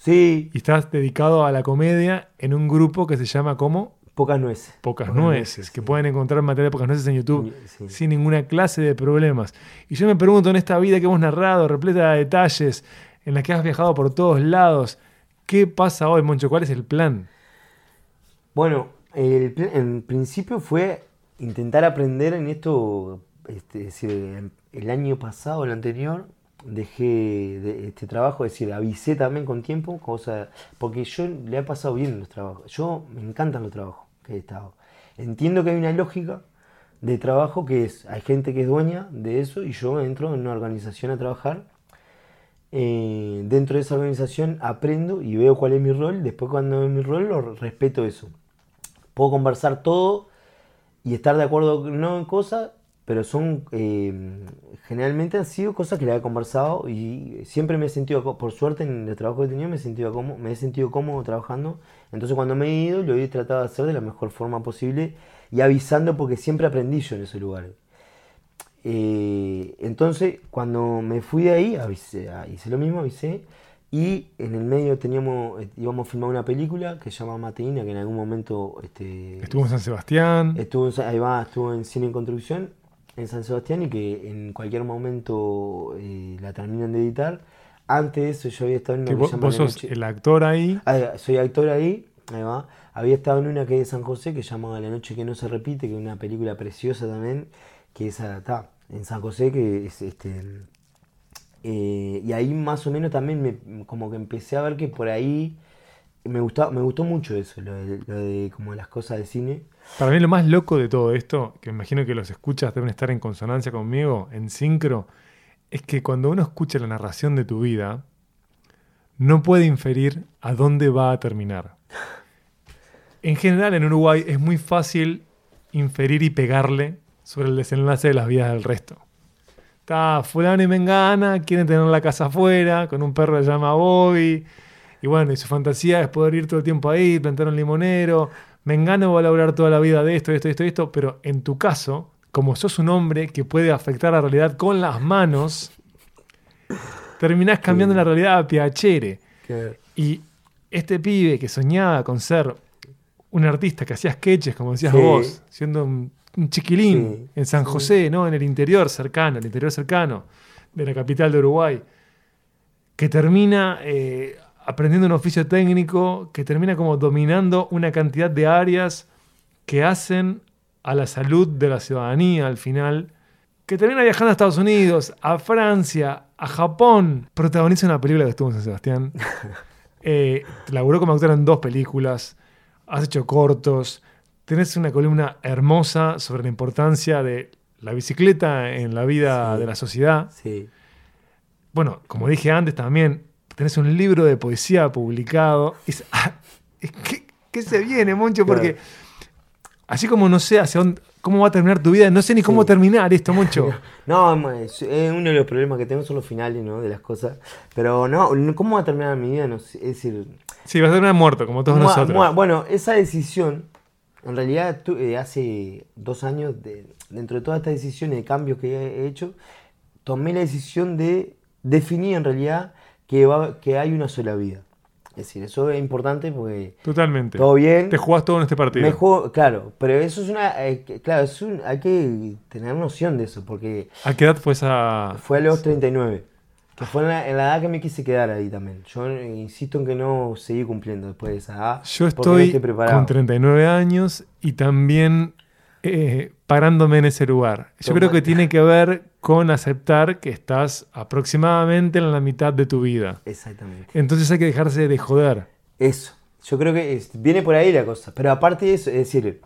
Speaker 5: Sí,
Speaker 2: y estás dedicado a la comedia en un grupo que se llama como
Speaker 5: Pocas nueces.
Speaker 2: Pocas Nueces, que pueden encontrar material de Pocas Nueces en YouTube
Speaker 5: Sí.
Speaker 2: sin ninguna clase de problemas. Y yo me pregunto, en esta vida que hemos narrado, repleta de detalles, en la que has viajado por todos lados, ¿qué pasa hoy, Moncho? ¿Cuál es el plan?
Speaker 5: Bueno, el, en principio fue intentar aprender en esto, este, es decir, el- el año pasado, el anterior, dejé de- este trabajo, es decir, avisé también con tiempo, cosa, porque yo le he pasado bien los trabajos. Yo me encantan los trabajos que he estado. Entiendo que hay una lógica de trabajo que es, hay gente que es dueña de eso y yo entro en una organización a trabajar. Eh, dentro de esa organización aprendo y veo cuál es mi rol. Después cuando veo mi rol lo respeto eso puedo conversar todo y estar de acuerdo no en cosas, pero son eh, generalmente han sido cosas que le he conversado y siempre me he sentido, por suerte en el trabajo que he tenido me he sentido cómodo, me he sentido cómodo trabajando. Entonces cuando me he ido lo he tratado de hacer de la mejor forma posible y avisando porque siempre aprendí yo en ese lugar. Eh, entonces, cuando me fui de ahí, avisé, ah, hice lo mismo, avisé. Y en el medio teníamos, eh, íbamos a filmar una película que se llama Mateína, que en algún momento este,
Speaker 2: Estuvo en San Sebastián.
Speaker 5: estuvo, en, ahí va, estuvo en Cine en Construcción en San Sebastián y que en cualquier momento eh, la terminan de editar. Antes de eso yo había estado en una
Speaker 2: que
Speaker 5: que
Speaker 2: vos,
Speaker 5: se llama
Speaker 2: vos
Speaker 5: La
Speaker 2: sos
Speaker 5: Noche-
Speaker 2: el actor ahí.
Speaker 5: Ah, soy actor ahí, ahí va. Había estado en una que es de San José, que se llama La Noche que no se repite, que es una película preciosa también, que esa está en San José, que es este. eh, y ahí más o menos también me, como que empecé a ver que por ahí me gustaba, me gustó mucho eso, lo de, como las cosas de cine.
Speaker 2: Para mí lo más loco de todo esto, que me imagino que los escuchas deben estar en consonancia conmigo, en sincro, es que cuando uno escucha la narración de tu vida, no puede inferir a dónde va a terminar. En general en Uruguay es muy fácil inferir y pegarle sobre el desenlace de las vidas del resto. Está fulano y mengana, quieren tener la casa afuera, con un perro que llama Bobby, y bueno, y su fantasía es poder ir todo el tiempo ahí, plantar un limonero. Mengano va a lograr toda la vida de esto, esto, esto, esto, pero en tu caso, como sos un hombre que puede afectar la realidad con las manos, terminás cambiando la realidad a piacere. Y este pibe que soñaba con ser un artista que hacía sketches, como decías
Speaker 5: Sí.
Speaker 2: vos, siendo un, un chiquilín
Speaker 5: Sí,
Speaker 2: en San. José, ¿no? En el interior cercano, el interior cercano de la capital de Uruguay, que termina eh, aprendiendo un oficio técnico, que termina como dominando una cantidad de áreas que hacen a la salud de la ciudadanía al final, que termina viajando a Estados Unidos, a Francia, a Japón, protagoniza una película que estuvo en San Sebastián, eh, laburó como actor en dos películas, has hecho cortos, tenés una columna hermosa sobre la importancia de la bicicleta en la vida
Speaker 5: Sí.
Speaker 2: de la sociedad.
Speaker 5: Sí.
Speaker 2: Bueno, como dije antes también, tenés un libro de poesía publicado. Es- ah, ¿qué, qué se viene, Moncho? Porque
Speaker 5: Claro.
Speaker 2: así como no sé hacia dónde, cómo va a terminar tu vida, no sé ni cómo
Speaker 5: Sí.
Speaker 2: terminar esto, Moncho.
Speaker 5: No, ma- es- es uno de los problemas que tengo son los finales, ¿no? De las cosas. Pero no, ¿cómo va a terminar mi vida? No sé, es decir,
Speaker 2: Sí, vas a terminar muerto, como todos nosotros.
Speaker 5: mua- bueno, esa decisión, en realidad eh, hace dos años, de- dentro de todas estas decisiones de cambios que he hecho, tomé la decisión de definir en realidad que, va, que hay una sola vida. Es decir, eso es importante porque
Speaker 2: Totalmente.
Speaker 5: todo bien.
Speaker 2: Te jugás todo en este partido.
Speaker 5: Me juego, claro, pero eso es una, eh, claro, es un- hay que tener noción de eso porque
Speaker 2: ¿A qué edad fue esa...?
Speaker 5: fue a los 39. Que fue en la, en la edad que me quise quedar ahí también. Yo insisto en que no seguí cumpliendo después de esa edad.
Speaker 2: Yo
Speaker 5: porque no
Speaker 2: estoy con 39 años y también eh, parándome en ese lugar. Yo
Speaker 5: Toma.
Speaker 2: creo que tiene que ver con aceptar que estás aproximadamente en la mitad de tu vida.
Speaker 5: Exactamente.
Speaker 2: Entonces hay que dejarse de joder.
Speaker 5: Eso. Yo creo que es- viene por ahí la cosa. Pero aparte de eso, es decir,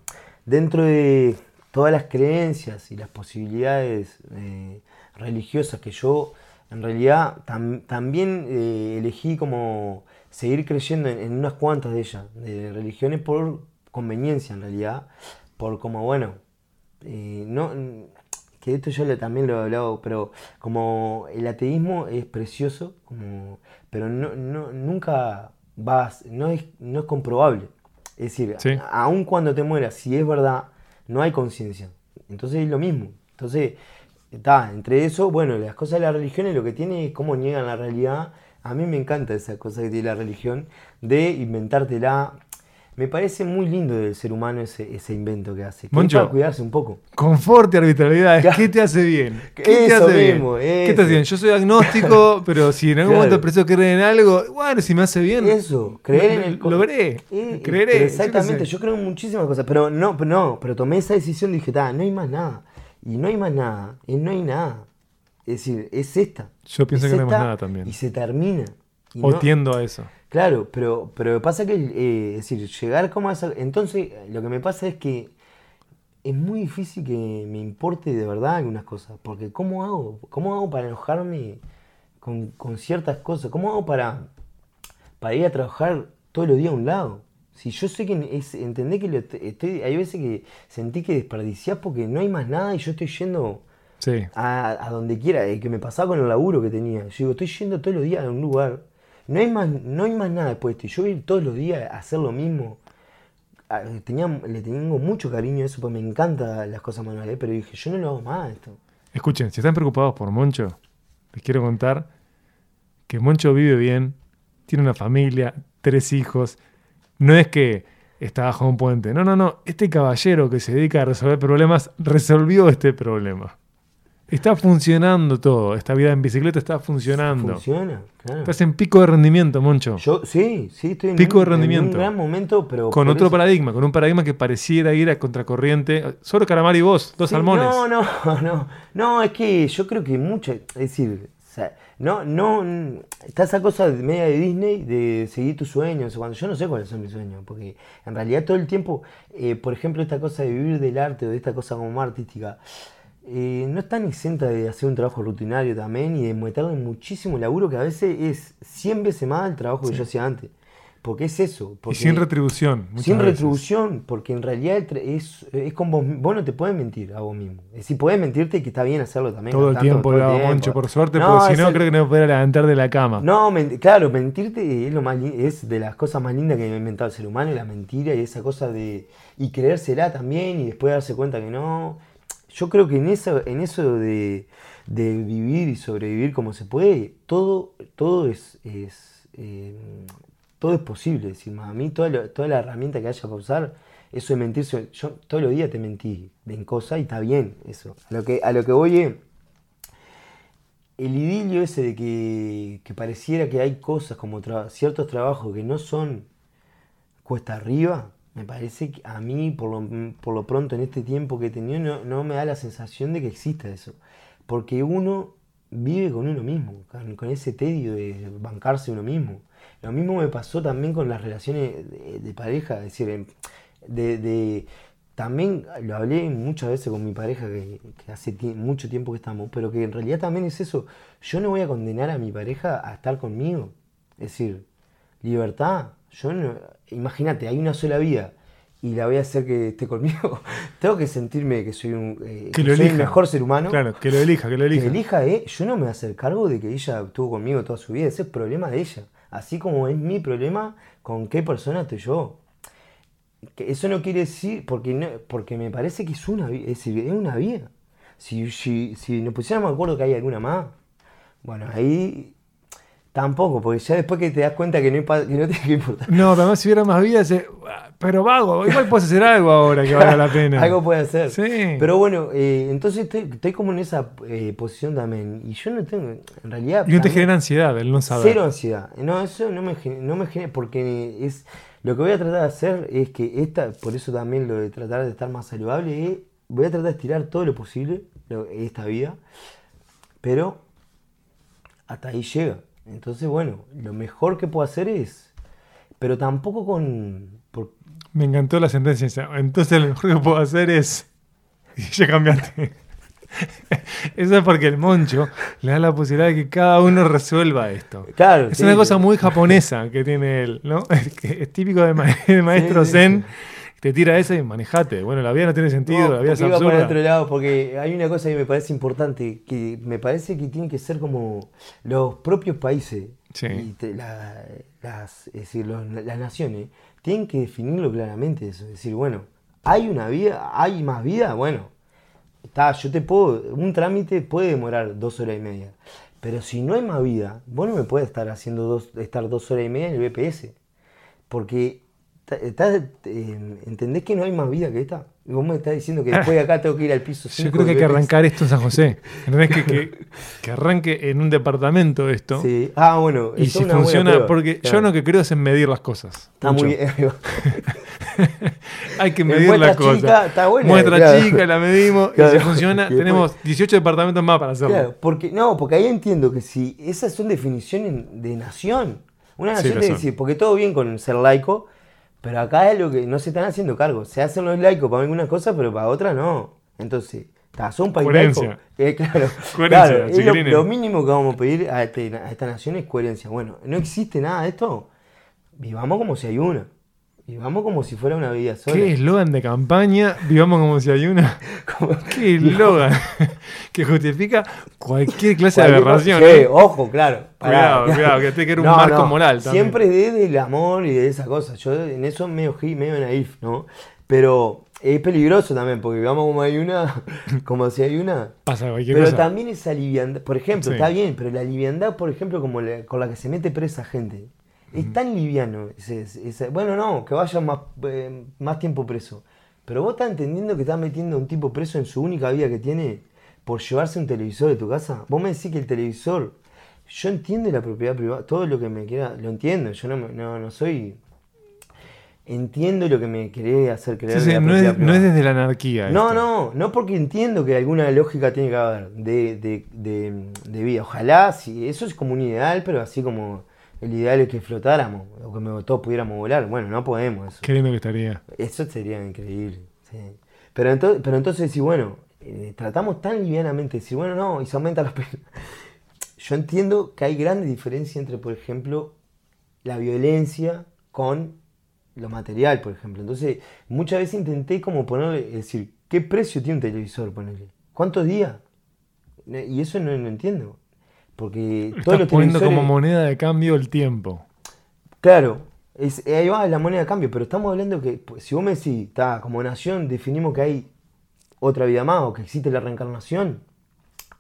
Speaker 5: dentro de todas las creencias y las posibilidades eh, religiosas que yo en realidad tam- también eh, elegí como seguir creyendo en, en unas cuantas de ellas, de religiones por conveniencia en realidad, por como bueno, eh, no, que esto yo también lo he hablado, pero como el ateísmo es precioso, como, pero no, no, nunca vas, no es, no es comprobable. Es decir,
Speaker 2: Sí.
Speaker 5: aun cuando te mueras, si es verdad, no hay conciencia. Entonces es lo mismo. Entonces, está, entre eso, bueno, las cosas de la religión lo que tiene es cómo niegan la realidad. A mí me encanta esa cosa que tiene la religión de inventártela. Me parece muy lindo del ser humano ese, ese invento que hace. Que es
Speaker 2: Moncho.
Speaker 5: para cuidarse un poco.
Speaker 2: Confort y arbitrariedad. ¿Qué te hace bien? ¿Qué te
Speaker 5: Eso
Speaker 2: hace
Speaker 5: mismo,
Speaker 2: bien? ¿Qué te
Speaker 5: eso.
Speaker 2: hace bien? Yo soy agnóstico, pero si en algún
Speaker 5: Claro.
Speaker 2: momento preciso creer en algo, bueno, si me hace bien.
Speaker 5: Eso, creer en el...
Speaker 2: Lo veré.
Speaker 5: Eh,
Speaker 2: creeré. yo
Speaker 5: exactamente, yo, creo en muchísimas cosas, pero no, pero no, pero tomé esa decisión y dije, "Ta, no hay más nada. Y no hay más nada, y no hay nada. Es decir, es esta.
Speaker 2: Yo pienso
Speaker 5: Es
Speaker 2: que no hay más nada también.
Speaker 5: Y se termina. Y
Speaker 2: O
Speaker 5: no-
Speaker 2: tiendo a eso.
Speaker 5: Claro, pero, pero pasa que, eh, es decir, llegar como a esa... Entonces, lo que me pasa es que es muy difícil que me importe de verdad algunas cosas, porque ¿cómo hago? ¿Cómo hago para enojarme con, con ciertas cosas? ¿Cómo hago para, para ir a trabajar todos los días a un lado? Si yo sé que es, entendé que lo estoy, hay veces que sentí que desperdiciás porque no hay más nada y yo estoy yendo
Speaker 2: Sí.
Speaker 5: a, a donde quiera, que me pasaba con el laburo que tenía. Yo digo, estoy yendo todos los días a un lugar, no hay más, no hay más nada después de esto. Yo ir todos los días a hacer lo mismo. Le tengo mucho cariño a eso, porque me encantan las cosas manuales, pero dije, yo no lo hago más esto.
Speaker 2: Escuchen, si están preocupados por Moncho, les quiero contar que Moncho vive bien, tiene una familia, tres hijos. No es que está bajo un puente. No, no, no. Este caballero que se dedica a resolver problemas resolvió este problema. Está funcionando todo. Esta vida en bicicleta está funcionando.
Speaker 5: Funciona, claro.
Speaker 2: Estás en pico de rendimiento, Moncho.
Speaker 5: Yo, sí, sí, estoy en,
Speaker 2: Pico
Speaker 5: un,
Speaker 2: de rendimiento.
Speaker 5: en un gran momento, pero...
Speaker 2: con otro
Speaker 5: eso-
Speaker 2: paradigma, con un paradigma que pareciera ir a contracorriente. Solo Calamar y vos, dos
Speaker 5: Sí,
Speaker 2: salmones.
Speaker 5: No, no, no. No, es que yo creo que mucho. Es decir, o sea, no, no. Está esa cosa de- media de Disney de seguir tus sueños. Cuando yo no sé cuáles son mis sueños. Porque en realidad todo el tiempo, eh, por ejemplo, esta cosa de vivir del arte o de esta cosa como más artística. Eh, no está exenta de hacer un trabajo rutinario también y de meterle muchísimo laburo que a veces es 100 veces más el trabajo que yo hacía antes. Porque es eso.
Speaker 2: y
Speaker 5: porque-
Speaker 2: sin retribución.
Speaker 5: sin
Speaker 2: veces.
Speaker 5: retribución, porque en realidad es, es con vos, vos no te puedes mentir a vos mismo. Es decir, podés mentirte y que está bien hacerlo también.
Speaker 2: Todo el
Speaker 5: tanto,
Speaker 2: tiempo
Speaker 5: todo
Speaker 2: lo
Speaker 5: el
Speaker 2: hago,
Speaker 5: tiempo.
Speaker 2: Moncho, por suerte,
Speaker 5: No,
Speaker 2: porque si
Speaker 5: es
Speaker 2: no,
Speaker 5: el-
Speaker 2: creo que no me podría levantar de la cama.
Speaker 5: No, men- claro, mentirte es lo más es de las cosas más lindas que ha inventado el ser humano, la mentira y esa cosa de y creérsela también y después darse cuenta que no. Yo creo que en eso, en eso de, de vivir y sobrevivir como se puede, todo, todo es, es, eh, todo es posible. Es decir, a mí toda, toda la herramienta que haya para usar, eso de mentirse, yo todos los días te mentí en cosas y está bien eso. A lo que, a lo que voy es, el idilio ese de que, que pareciera que hay cosas como ciertos trabajos que no son cuesta arriba, me parece que a mí, por lo, por lo pronto en este tiempo que he tenido, no, no me da la sensación de que exista eso. Porque uno vive con uno mismo, con, ese tedio de bancarse uno mismo. Lo mismo me pasó también con las relaciones de, pareja, es decir, em, de, también lo hablé muchas veces con mi pareja que, que hace mucho tiempo que estamos, pero que en realidad también es eso. Yo no voy a condenar a mi pareja a estar conmigo. Es decir, libertad. Yo no, imagínate, hay una sola vida y la voy a hacer que esté conmigo. Tengo que sentirme que soy un eh,
Speaker 2: Que
Speaker 5: que
Speaker 2: lo
Speaker 5: soy el mejor ser humano.
Speaker 2: Claro, que lo elija, que lo elija.
Speaker 5: Que elija, ¿eh? Yo no me voy a hacer cargo de que ella estuvo conmigo toda su vida. Ese es problema de ella. Así como es mi problema con qué persona estoy yo. Que eso no quiere decir, porque, no- porque me parece que es una, es, es una vida. Si, si, si nos pusiéramos de acuerdo que hay alguna más, bueno, ahí tampoco, porque ya después que te das cuenta que no, que no tiene que importar.
Speaker 2: No, pero además si hubiera más vida, se- pero vago, igual puedes hacer algo ahora que valga la pena.
Speaker 5: Algo puede hacer.
Speaker 2: Sí.
Speaker 5: Pero bueno, eh, entonces estoy, estoy como en esa eh, posición también. Y yo no tengo, en realidad...
Speaker 2: Y no te genera ansiedad el no saber.
Speaker 5: Cero ansiedad. No, eso no me, no me genera, porque es lo que voy a tratar de hacer es que esta, por eso también lo de tratar de estar más saludable, es, voy a tratar de estirar todo lo posible lo- esta vida, pero hasta ahí llega. Entonces, bueno, lo mejor que puedo hacer es, pero tampoco con... por-
Speaker 2: Me encantó la sentencia. Entonces lo mejor que puedo hacer es... Y ya cambiaste. Eso es porque el moncho le da la posibilidad de que cada uno resuelva esto.
Speaker 5: Claro,
Speaker 2: Es
Speaker 5: sí,
Speaker 2: una cosa muy japonesa que tiene él, ¿no? Es, típico de, ma- de maestro
Speaker 5: Sí, sí,
Speaker 2: zen. Te tira esa y manejate. Bueno, la vida no tiene sentido,
Speaker 5: No,
Speaker 2: la vida es
Speaker 5: porque iba para
Speaker 2: absurda.
Speaker 5: el otro lado, porque hay una cosa que me parece importante, que me parece que tienen que ser como los propios países,
Speaker 2: Sí.
Speaker 5: y te- la- las, es decir, los- las naciones, tienen que definirlo claramente eso. Es decir, bueno, hay una vida, hay más vida, bueno, está, yo te puedo, un trámite puede demorar dos horas y media, pero si no hay más vida, vos no me puedes estar haciendo dos, estar dos horas y media en el BPS, porque estás, eh, ¿entendés que no hay más vida que esta? Y vos me estás diciendo que después de acá tengo que ir al piso
Speaker 2: Yo
Speaker 5: cinco
Speaker 2: creo que hay que arrancar esto en San José. ¿Entendés? Que, que, que arranque en un departamento esto.
Speaker 5: Sí. Ah, bueno.
Speaker 2: Y si
Speaker 5: una
Speaker 2: funciona,
Speaker 5: prueba.
Speaker 2: porque yo lo que creo es en medir las cosas.
Speaker 5: Está
Speaker 2: Mucho.
Speaker 5: muy bien.
Speaker 2: Hay que medir las cosas.
Speaker 5: chica, está buena,
Speaker 2: Muestra
Speaker 5: claro.
Speaker 2: chica, la medimos.
Speaker 5: Claro.
Speaker 2: Y si funciona, tenemos 18 departamentos más para hacerlo.
Speaker 5: Claro, porque, no, porque ahí entiendo que si esas son definiciones de nación. Una
Speaker 2: Sí,
Speaker 5: nación
Speaker 2: lo
Speaker 5: te dice, porque todo bien con ser laico, pero acá es lo que no se están haciendo cargo. Se hacen los laicos para algunas cosas, pero para otras no. Entonces, son un país
Speaker 2: Coherencia.
Speaker 5: laico. Eh, claro,
Speaker 2: Coherencia,
Speaker 5: claro, lo mínimo que vamos a pedir a, este- a esta nación es coherencia. Bueno, no existe nada de esto. Vivamos como si hay una. Vivamos como si fuera una vida sola.
Speaker 2: ¿Qué eslogan de campaña? Vivamos como si hay una. ¿Qué eslogan? que justifica cualquier clase de aberración. ¿eh?
Speaker 5: ojo, claro.
Speaker 2: Cuidado, cuidado, que tiene que un marco moral también.
Speaker 5: Siempre desde el amor y de esa cosa. Yo en eso medio, hi- medio naif, ¿no? Pero es peligroso también, porque digamos como hay una, como si hay una.
Speaker 2: Pasa cualquier
Speaker 5: Pero
Speaker 2: cosa.
Speaker 5: también esa liviandad, por ejemplo,
Speaker 2: Sí.
Speaker 5: está bien, pero la liviandad, por ejemplo, como la- con la que se mete presa gente, es tan liviano. ese- ese- bueno, no, que vaya más, eh, más tiempo preso. Pero vos estás entendiendo que estás metiendo a un tipo preso en su única vida que tiene por llevarse un televisor de tu casa. Vos me decís que el televisor, yo entiendo la propiedad privada, todo lo que me quiera, lo entiendo, yo no, no, no soy... Entiendo lo que me querés hacer creer.
Speaker 2: Sí, sí, no, es, no
Speaker 5: privada.
Speaker 2: es desde la anarquía.
Speaker 5: No,
Speaker 2: esto.
Speaker 5: no, no porque entiendo que alguna lógica tiene que haber de, de, de, de vida. Ojalá, si eso es como un ideal, pero así como el ideal es que flotáramos o que me- todos pudiéramos volar. Bueno, no podemos eso.
Speaker 2: Qué lindo que estaría.
Speaker 5: Eso sería increíble. sí. Pero, entonces, pero entonces, si bueno, eh, tratamos tan livianamente, si bueno, no, y se aumenta las penas. Yo entiendo que hay grandes diferencias entre, por ejemplo, la violencia con lo material, por ejemplo. Entonces, muchas veces intenté como ponerle, es decir, ¿qué precio tiene un televisor? Ponerle. ¿Cuántos días? Y eso no lo entiendo. Porque
Speaker 2: Estás
Speaker 5: los
Speaker 2: poniendo como moneda de cambio el tiempo.
Speaker 5: Claro, es, ahí va la moneda de cambio, pero estamos hablando que pues, si vos me decís, está, como nación definimos que hay otra vida más o que existe la reencarnación,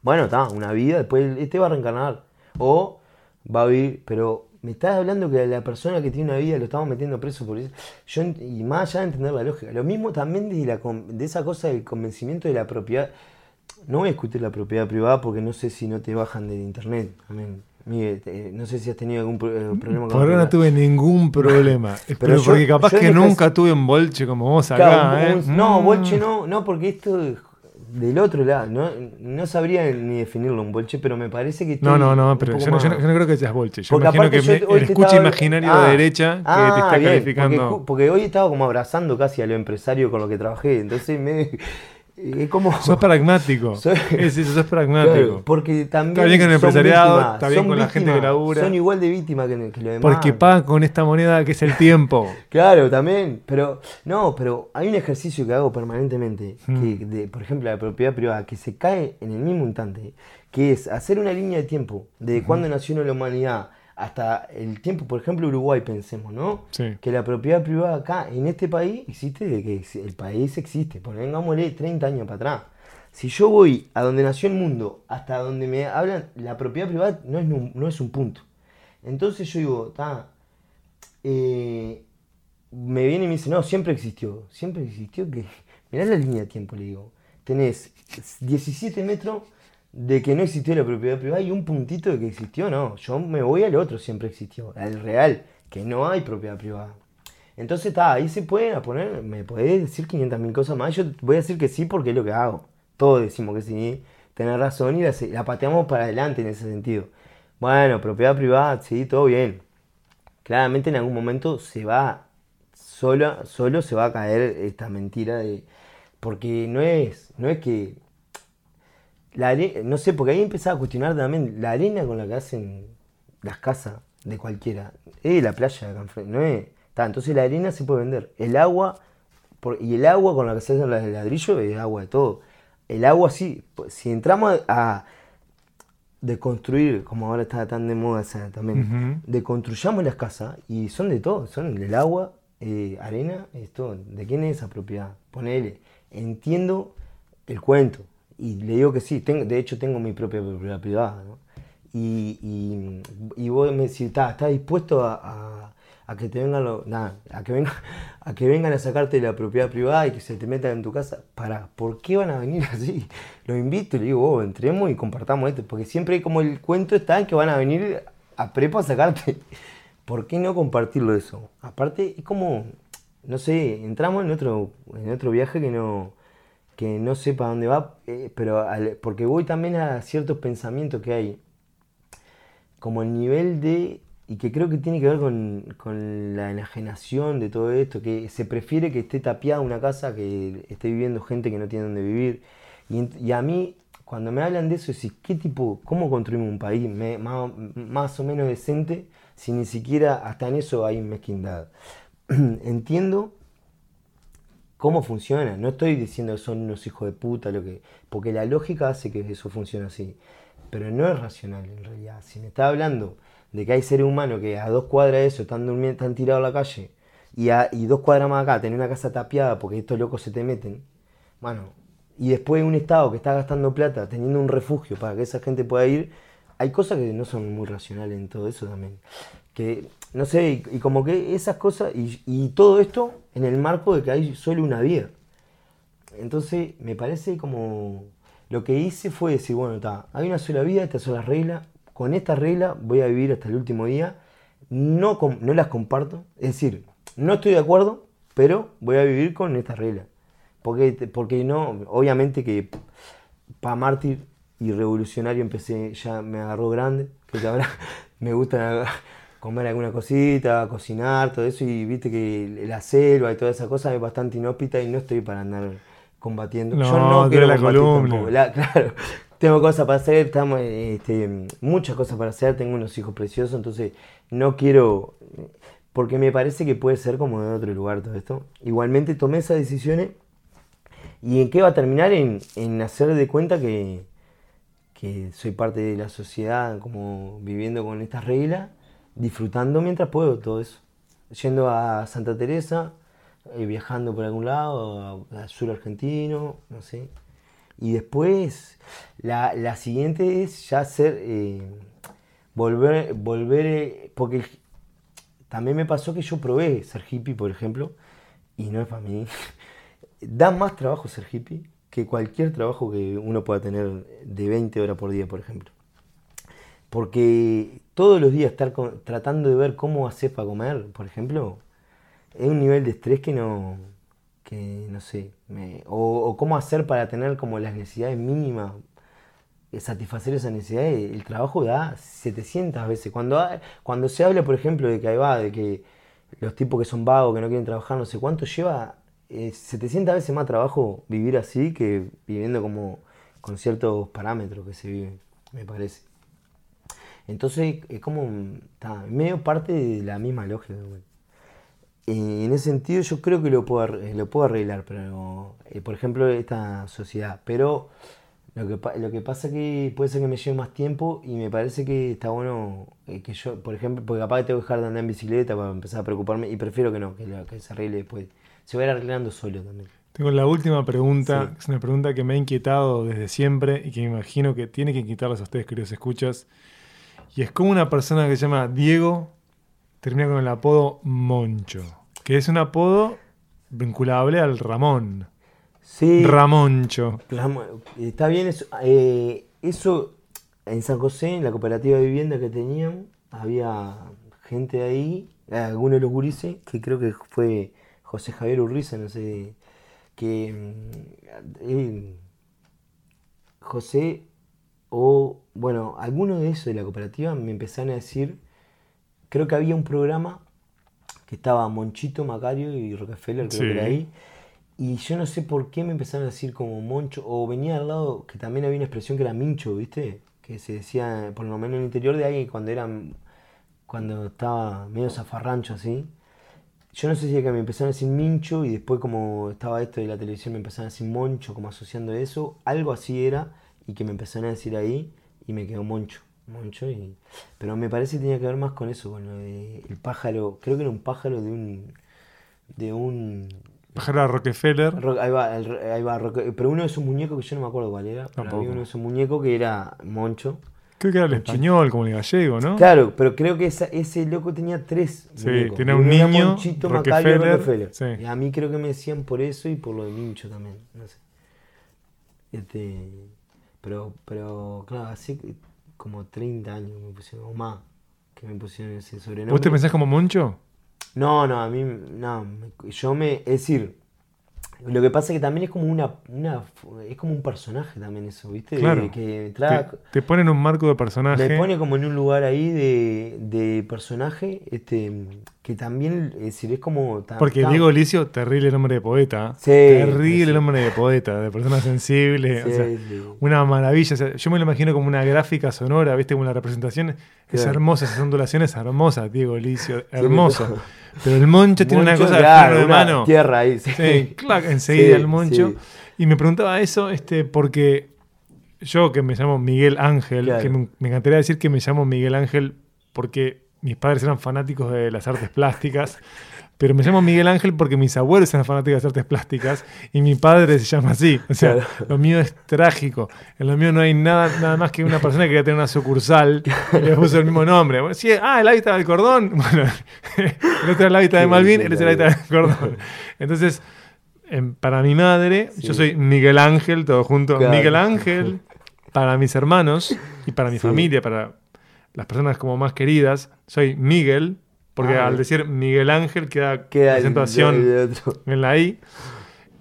Speaker 5: bueno, está, una vida, después este va a reencarnar o va a vivir, pero me estás hablando que la persona que tiene una vida lo estamos metiendo preso por eso. Yo, y más allá de entender la lógica, lo mismo también de, la, de esa cosa del convencimiento de la propiedad. No voy a discutir la propiedad privada porque no sé si no te bajan del internet. También. Miguel, eh, no sé si has tenido algún pro- eh, problema con
Speaker 2: Por ahora no tuve ningún problema. Pero,
Speaker 5: yo-
Speaker 2: porque capaz que nunca tuve un bolche como vos acá,
Speaker 5: un-
Speaker 2: ¿eh?
Speaker 5: un- No,
Speaker 2: Mm.
Speaker 5: bolche no, no, porque esto es del otro lado, no, no sabría ni definirlo un bolche, pero me parece que
Speaker 2: No, no, no, pero yo no, yo no-
Speaker 5: más-
Speaker 2: yo no creo que seas bolche. Yo
Speaker 5: Porque
Speaker 2: imagino que me- el escucha imaginario
Speaker 5: Ah,
Speaker 2: de derecha que
Speaker 5: ah,
Speaker 2: te está
Speaker 5: bien,
Speaker 2: calificando.
Speaker 5: Porque, porque hoy estaba como abrazando casi a lo empresario con lo que trabajé, entonces me, es como...
Speaker 2: Sos pragmático.
Speaker 5: Soy-
Speaker 2: Es eso, sos pragmático.
Speaker 5: Claro, porque también
Speaker 2: Está bien con el empresariado,
Speaker 5: víctimas,
Speaker 2: está bien
Speaker 5: son
Speaker 2: con la gente que labura.
Speaker 5: Son igual de víctimas que, que lo demás.
Speaker 2: Porque pagan con esta moneda que es el tiempo.
Speaker 5: Claro, también, pero no, pero hay un ejercicio que hago permanentemente,
Speaker 2: Hmm.
Speaker 5: que de, por ejemplo, la propiedad privada, que se cae en el mismo instante, que es hacer una línea de tiempo de cuándo nació la humanidad hasta el tiempo, por ejemplo, Uruguay, pensemos, ¿no?
Speaker 2: Sí.
Speaker 5: Que la propiedad privada acá, en este país, existe desde que el país existe, pongámosle 30 años para atrás. Si yo voy a donde nació el mundo, hasta donde me hablan, la propiedad privada no es, un- no es un punto. Entonces yo digo, está, eh, me viene y me dice, no, siempre existió. Siempre existió que. Mirá la línea de tiempo, le digo. Tenés 17 metros de que no existió la propiedad privada y un puntito de que existió, no. Yo me voy al otro, siempre existió. Al real, que no hay propiedad privada. Entonces está, ahí se pueden poner, me podés decir 500.000 cosas más. Yo voy a decir que sí porque es lo que hago. Todos decimos que sí, tenés razón y la, la pateamos para adelante en ese sentido. Bueno, propiedad privada, sí, todo bien claramente en algún momento se va, solo, solo se va a caer esta mentira de, porque no es, no es que, la are- no sé, porque ahí empezaba a cuestionar también la arena con la que hacen las casas de cualquiera, es la playa de acá enfrente, no es, está, entonces la arena se puede vender, el agua, por- y el agua con la que se hacen los ladrillos es agua de todo, el agua sí, pues, si entramos a de construir, como ahora está tan de moda esa también, de construyamos las casas y son de todo, son del agua, eh, arena, es todo. ¿De quién es esa propiedad? Ponele, entiendo el cuento y le digo que sí, tengo, de hecho tengo mi propia propiedad privada, ¿no? Y, y, y vos me decís, ¿estás está dispuesto a, a- a que te vengan nada, a que vengan, a que vengan a sacarte la propiedad privada y que se te metan en tu casa. Para, ¿por qué van a venir así? Los invito y le digo, vos, entremos y compartamos esto, porque siempre como el cuento está en que van a venir a prepo a sacarte. ¿Por qué no compartirlo eso? Aparte, es como, no sé, entramos en otro, en otro viaje que no, que no sé para dónde va, eh, pero al- porque voy también a ciertos pensamientos que hay como el nivel de, y que creo que tiene que ver con, con la enajenación de todo esto, que se prefiere que esté tapiada una casa que esté viviendo gente que no tiene donde vivir. Y, y a mí, cuando me hablan de eso, decís, ¿qué tipo, cómo construimos un país me- más, más o menos decente si ni siquiera hasta en eso hay mezquindad? Entiendo cómo funciona. No estoy diciendo que son unos hijos de puta, lo que, porque la lógica hace que eso funcione así. Pero no es racional en realidad. Si me está hablando de que hay seres humanos que a dos cuadras de eso están durmiendo, están tirados a la calle, y, a- y dos cuadras más acá tener una casa tapiada porque estos locos se te meten, bueno, y después un Estado que está gastando plata teniendo un refugio para que esa gente pueda ir, hay cosas que no son muy racionales en todo eso también. Que, no sé, y, como que esas cosas, y, todo esto en el marco de que hay solo una vida. Entonces, me parece como. Lo que hice fue decir, bueno, está, hay una sola vida, estas son las reglas. Con esta regla voy a vivir hasta el último día. No, no las comparto. Es decir, no estoy de acuerdo, pero voy a vivir con esta regla. Porque, porque no, obviamente que para mártir y revolucionario empecé, ya me agarró grande, que ahora me gusta comer alguna cosita, cocinar, todo eso, y viste que la selva y toda esa cosa es bastante inhóspita y no estoy para andar combatiendo.
Speaker 2: No, la
Speaker 5: combatir
Speaker 2: columna.
Speaker 5: tampoco. La- claro, tengo cosas para hacer, estamos, este, muchas cosas para hacer, tengo unos hijos preciosos, entonces no quiero, porque me parece que puede ser como de otro lugar todo esto. Igualmente tomé esas decisiones y en qué va a terminar en, en hacer de cuenta que, que soy parte de la sociedad, como viviendo con estas reglas, disfrutando mientras puedo todo eso. Yendo a Santa Teresa, eh, viajando por algún lado, al sur argentino, no sé. Y después, la, la siguiente es ya hacer, eh, volver, volver, eh, porque también me pasó que yo probé ser hippie, por ejemplo, y no es para mí. da más trabajo ser hippie que cualquier trabajo que uno pueda tener de 20 horas por día, por ejemplo. Porque todos los días estar con- tratando de ver cómo hacer para comer, por ejemplo, es un nivel de estrés que no, que no sé, me- o, o cómo hacer para tener como las necesidades mínimas, eh, satisfacer esas necesidades, el trabajo da 700 veces. Cuando, cuando se habla, por ejemplo, de que ahí va, de que los tipos que son vagos, que no quieren trabajar, no sé cuánto, lleva eh, 700 veces más trabajo vivir así que viviendo como con ciertos parámetros que se viven, me parece. Entonces es como, está, medio parte de la misma lógica. güey. Eh, en ese sentido yo creo que lo puedo, eh, lo puedo arreglar, pero eh, por ejemplo esta sociedad. Pero lo que, lo que pasa que puede ser que me lleve más tiempo y me parece que está bueno eh, que yo, por ejemplo, porque capaz que tengo que dejar de andar en bicicleta para empezar a preocuparme y prefiero que no, que, lo- que se arregle después. Se va a ir arreglando solo también.
Speaker 2: Tengo la última pregunta,
Speaker 5: Sí.
Speaker 2: es una pregunta que me ha inquietado desde siempre y que me imagino que tiene que inquietarles a ustedes, queridos escuchas. Y es como una persona que se llama Diego termina con el apodo Moncho, que es un apodo vinculable al Ramón.
Speaker 5: Sí.
Speaker 2: Ramoncho.
Speaker 5: Ramo- Está bien eso. eh, eso en San José, en la cooperativa de vivienda que teníamos, había gente ahí, algunos de los gurises, que creo que fue José Javier Urriza, no sé, que mm, José o, bueno, algunos de esos de la cooperativa me empezaron a decir, creo que había un programa que estaba Monchito, Macario y Rockefeller, creo
Speaker 2: Sí.
Speaker 5: que era ahí, y yo no sé por qué me empezaron a decir como Moncho, o venía al lado, que también había una expresión que era Mincho, ¿viste? Que se decía, por lo menos en el interior de alguien cuando era, cuando estaba medio zafarrancho así. Yo no sé si es que me empezaron a decir Mincho y después como estaba esto de la televisión me empezaron a decir Moncho, como asociando eso. Algo así era y que me empezaron a decir ahí y me quedó Moncho. Moncho y... Pero me parece que tenía que ver más con eso, con lo de el pájaro. Creo que era un pájaro de un... De un...
Speaker 2: Pájaro a Rockefeller.
Speaker 5: Ro- Ahí va, el- ahí va, Roque- pero uno de esos muñecos que yo no me acuerdo cuál era, pero había uno de esos muñecos que era Moncho
Speaker 2: Creo que era el español, como el gallego, ¿no?
Speaker 5: Claro, pero creo que esa- ese loco tenía tres.
Speaker 2: Sí,
Speaker 5: muñecos.
Speaker 2: tenía un
Speaker 5: Uno era
Speaker 2: niño,
Speaker 5: Monchito, Macario
Speaker 2: Rockefeller,
Speaker 5: Rockefeller.
Speaker 2: sí.
Speaker 5: Y a mí creo que me decían por eso y por lo de Mincho también. No sé. Este, pero, pero, claro, hace como 30 años me pusieron, o más, que me pusieron ese sobrenombre.
Speaker 2: ¿Vos te pensás como Moncho?
Speaker 5: No, no, a mí, no, yo me, es decir, lo que pasa es que también es como una, una es como un personaje también eso, ¿viste?
Speaker 2: Claro.
Speaker 5: que
Speaker 2: Te, te ponen un marco de personaje.
Speaker 5: me pone como en un lugar ahí de, de personaje, este, que también, es decir, es como... tan-
Speaker 2: Porque
Speaker 5: tan-
Speaker 2: Diego Licio, terrible nombre de poeta.
Speaker 5: Sí,
Speaker 2: terrible
Speaker 5: sí.
Speaker 2: nombre de poeta, de persona sensible. o
Speaker 5: Sí,
Speaker 2: sea,
Speaker 5: sí.
Speaker 2: Una maravilla. o sea, yo me lo imagino como una gráfica sonora, ¿viste? Como una representación. Es hermosa, esas ondulaciones hermosas, Diego Licio. Hermoso. Pero el Moncho tiene una cosa de
Speaker 5: claro,
Speaker 2: de mano.
Speaker 5: Tierra ahí, sí.
Speaker 2: Sí, clac, enseguida
Speaker 5: Sí,
Speaker 2: el Moncho.
Speaker 5: sí.
Speaker 2: Y me preguntaba eso este, porque yo que me llamo Miguel Ángel,
Speaker 5: Claro.
Speaker 2: que me, me encantaría decir que me llamo Miguel Ángel porque mis padres eran fanáticos de las artes plásticas, pero me llamo Miguel Ángel porque mis abuelos eran fanáticos de las artes plásticas y mi padre se llama así. O sea,
Speaker 5: Claro.
Speaker 2: lo mío es trágico. En lo mío no hay nada, nada más que una persona que quería tener una sucursal y le puso el mismo nombre. Bueno, sí, ah, el hábitat del cordón. Bueno, el otro era el hábitat de Malvin, él es el hábitat del cordón. Entonces, em, para mi madre,
Speaker 5: Sí.
Speaker 2: yo soy Miguel Ángel, todo junto.
Speaker 5: Claro.
Speaker 2: Miguel Ángel, para mis hermanos y para mi
Speaker 5: Sí.
Speaker 2: familia, para las personas como más queridas, soy Miguel, porque
Speaker 5: Ah,
Speaker 2: al decir Miguel Ángel queda,
Speaker 5: Queda
Speaker 2: acentuación
Speaker 5: el- el
Speaker 2: en la I.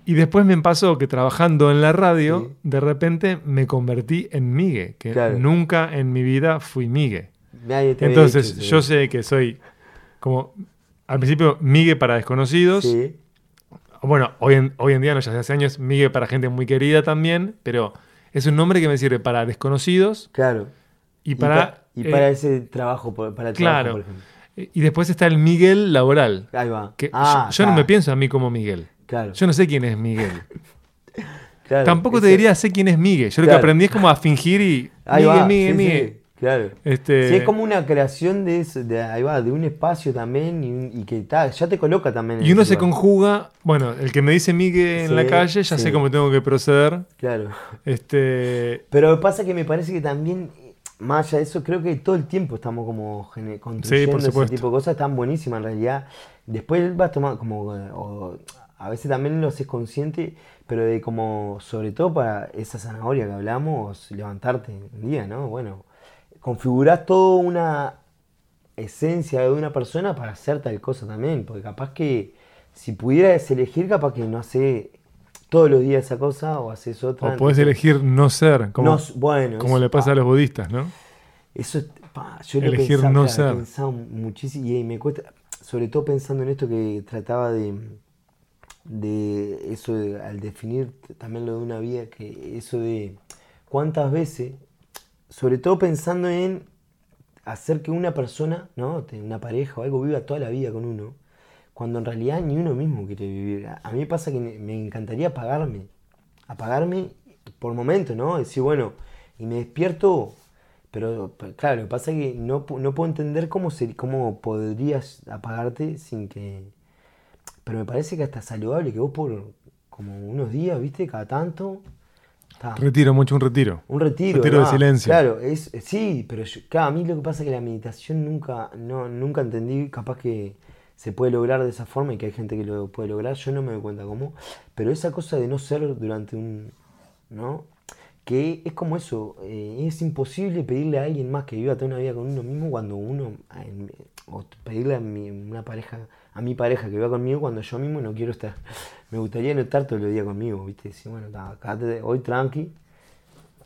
Speaker 2: Y después me pasó que trabajando en la radio,
Speaker 5: Sí.
Speaker 2: de repente me convertí en Migue, que
Speaker 5: Claro.
Speaker 2: nunca en mi vida fui Migue. Entonces,
Speaker 5: dicho,
Speaker 2: yo sé que soy como al principio Migue para desconocidos.
Speaker 5: Sí,
Speaker 2: Bueno, hoy en, hoy en día, no, ya hace años, Migue para gente muy querida también, pero es un nombre que me sirve para desconocidos
Speaker 5: claro.
Speaker 2: y para.
Speaker 5: pa- y
Speaker 2: eh,
Speaker 5: para ese trabajo, para el trabajo,
Speaker 2: claro.
Speaker 5: por ejemplo.
Speaker 2: Y después está el Miguel laboral.
Speaker 5: Ahí va.
Speaker 2: Que
Speaker 5: Ah,
Speaker 2: yo, yo no me pienso a mí como Miguel.
Speaker 5: Claro.
Speaker 2: Yo no sé quién es Miguel.
Speaker 5: claro,
Speaker 2: Tampoco te
Speaker 5: ese-
Speaker 2: diría sé quién es Miguel. Yo lo que
Speaker 5: Claro.
Speaker 2: aprendí es como a fingir y.
Speaker 5: Ahí
Speaker 2: Miguel,
Speaker 5: va.
Speaker 2: Miguel,
Speaker 5: sí,
Speaker 2: Miguel.
Speaker 5: sí, claro.
Speaker 2: Este,
Speaker 5: Sí, es como una creación de, eso, de, ahí va, de un espacio también y, que ta, ya te coloca también. en
Speaker 2: Y uno
Speaker 5: ese
Speaker 2: se conjuga. Bueno, el que me dice Miguel en la calle, ya
Speaker 5: sí.
Speaker 2: sé cómo tengo que proceder.
Speaker 5: Claro.
Speaker 2: Este.
Speaker 5: Pero pasa que me parece que también, más allá de eso, creo que todo el tiempo estamos como construyendo ese
Speaker 2: supuesto.
Speaker 5: tipo de cosas, están buenísimas en realidad. Después vas tomando como, eh, o a veces también lo haces consciente, pero de como, sobre todo para esa zanahoria que hablamos, levantarte un día, ¿no? Bueno, configurás toda una esencia de una persona para hacer tal cosa también, porque capaz que si pudieras elegir, capaz que no hace todos los días esa cosa o haces otra.
Speaker 2: O podés
Speaker 5: entonces-
Speaker 2: elegir no ser, como,
Speaker 5: no, bueno,
Speaker 2: como
Speaker 5: eso,
Speaker 2: le pasa
Speaker 5: pa,
Speaker 2: a los budistas, ¿no?
Speaker 5: Eso, es- pa, yo lo
Speaker 2: Elegir no
Speaker 5: claro,
Speaker 2: ser.
Speaker 5: pensado muchísimo y me cuesta, sobre todo pensando en esto que trataba de, de eso, de- al definir también lo de una vida, que eso de cuántas veces, sobre todo pensando en hacer que una persona, ¿no? Una pareja o algo viva toda la vida con uno, cuando en realidad ni uno mismo quiere vivir. A mí me pasa que me encantaría apagarme, apagarme por momento, ¿no? Decir, bueno, y me despierto, pero, pero claro, lo que pasa es que no, no puedo entender cómo, ser, cómo podrías apagarte sin que... Pero me parece que hasta saludable que vos por como unos días, ¿viste? Cada tanto... ta,
Speaker 2: Retiro, mucho un retiro.
Speaker 5: un retiro.
Speaker 2: Retiro de silencio.
Speaker 5: Claro, es, sí, pero yo- claro, a mí lo que pasa es que la meditación nunca, no, nunca entendí, capaz que se puede lograr de esa forma y que hay gente que lo puede lograr, yo no me doy cuenta cómo, pero esa cosa de no ser durante un, ¿no? Que es como eso, eh, es imposible pedirle a alguien más que viva toda una vida con uno mismo cuando uno, o pedirle a mi, una pareja, a mi pareja que viva conmigo cuando yo mismo no quiero estar, me gustaría no estar todos los días conmigo, ¿viste? Decir, bueno, ta, quédate hoy tranqui,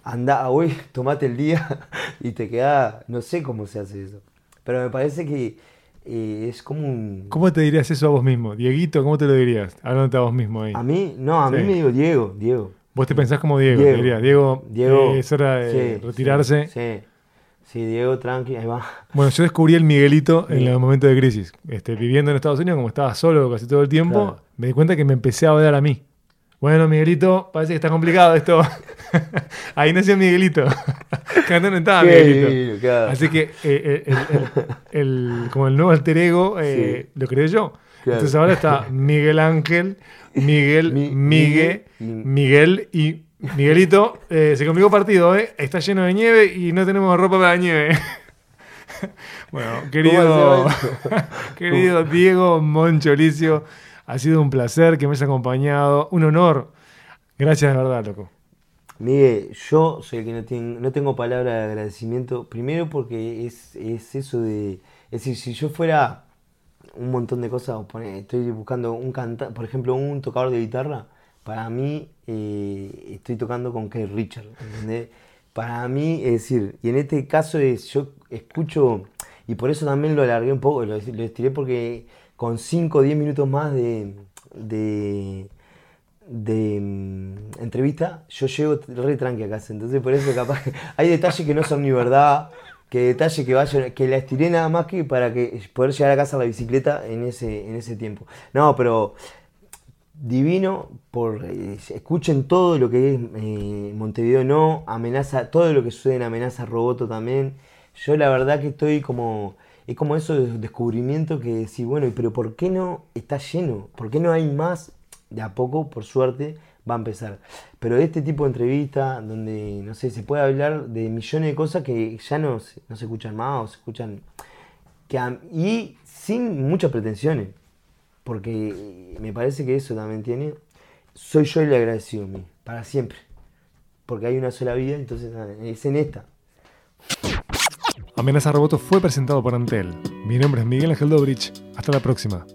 Speaker 5: anda hoy, tomate el día y te queda, no sé cómo se hace eso, pero me parece que eh, es como un...
Speaker 2: ¿Cómo te dirías eso a vos mismo? Dieguito, ¿cómo te lo dirías? Hablándote a vos mismo ahí.
Speaker 5: A mí, no, a mí
Speaker 2: Sí.
Speaker 5: me digo Diego, Diego.
Speaker 2: Vos te pensás como Diego,
Speaker 5: Diego.
Speaker 2: te dirías. Diego,
Speaker 5: Diego,
Speaker 2: eh, es hora de
Speaker 5: sí,
Speaker 2: retirarse.
Speaker 5: Sí, sí, Diego, tranqui, ahí va.
Speaker 2: Bueno, yo descubrí el Miguelito en los momentos de crisis. Este, viviendo en Estados Unidos, como estaba solo casi todo el tiempo,
Speaker 5: Claro.
Speaker 2: me di cuenta que me empecé a odiar a mí. Bueno, Miguelito, parece que está complicado esto. Ahí nació Miguelito. antes no estaba Miguelito.
Speaker 5: claro.
Speaker 2: Así que eh, el, el- el- como el nuevo alter ego eh, lo creé yo.
Speaker 5: Claro.
Speaker 2: Entonces ahora está Miguel Ángel, Miguel,
Speaker 5: Mi-
Speaker 2: Miguel y Miguelito, eh, se complicó partido, ¿eh? Está lleno de nieve y no tenemos ropa para la nieve. bueno, querido,
Speaker 5: ¿Cómo se
Speaker 2: querido Diego Moncholicio, ha sido un placer que me hayas acompañado, un honor. Gracias de verdad, loco.
Speaker 5: Miguel, yo soy el que no, ten- no tengo palabra de agradecimiento. Primero porque es, es eso de. Es decir, si yo fuera un montón de cosas, estoy buscando un cantante, por ejemplo, un tocador de guitarra, para mí eh, estoy tocando con Keith Richard, ¿entendés? Para mí, es decir, y en este caso es, yo escucho, y por eso también lo alargué un poco, lo estiré porque con 5 o 10 minutos más de, de, mm, entrevista, yo llego re tranqui a casa. Entonces, por eso, capaz, que hay detalles que no son ni verdad, que detalles que vayan, que la estiré nada más que para que poder llegar a casa a la bicicleta en ese, en ese tiempo. No, pero divino, por eh, escuchen todo lo que es eh, Montevideo No, amenaza, todo lo que sucede en Amenaza Roboto también. Yo la verdad que estoy como, es como eso de descubrimiento que decir, bueno, pero ¿por qué no está lleno? ¿Por qué no hay más? De a poco, por suerte, va a empezar. Pero este tipo de entrevista, donde, no sé, se puede hablar de millones de cosas que ya no, no se escuchan más o se escuchan... Que y sin muchas pretensiones porque me parece que eso también tiene. Soy yo el agradecido, a mí, para siempre. Porque hay una sola vida, entonces nada, es en esta.
Speaker 2: Amenaza Roboto fue presentado por Antel. Mi nombre es Miguel Ángel Dobrich. Hasta la próxima.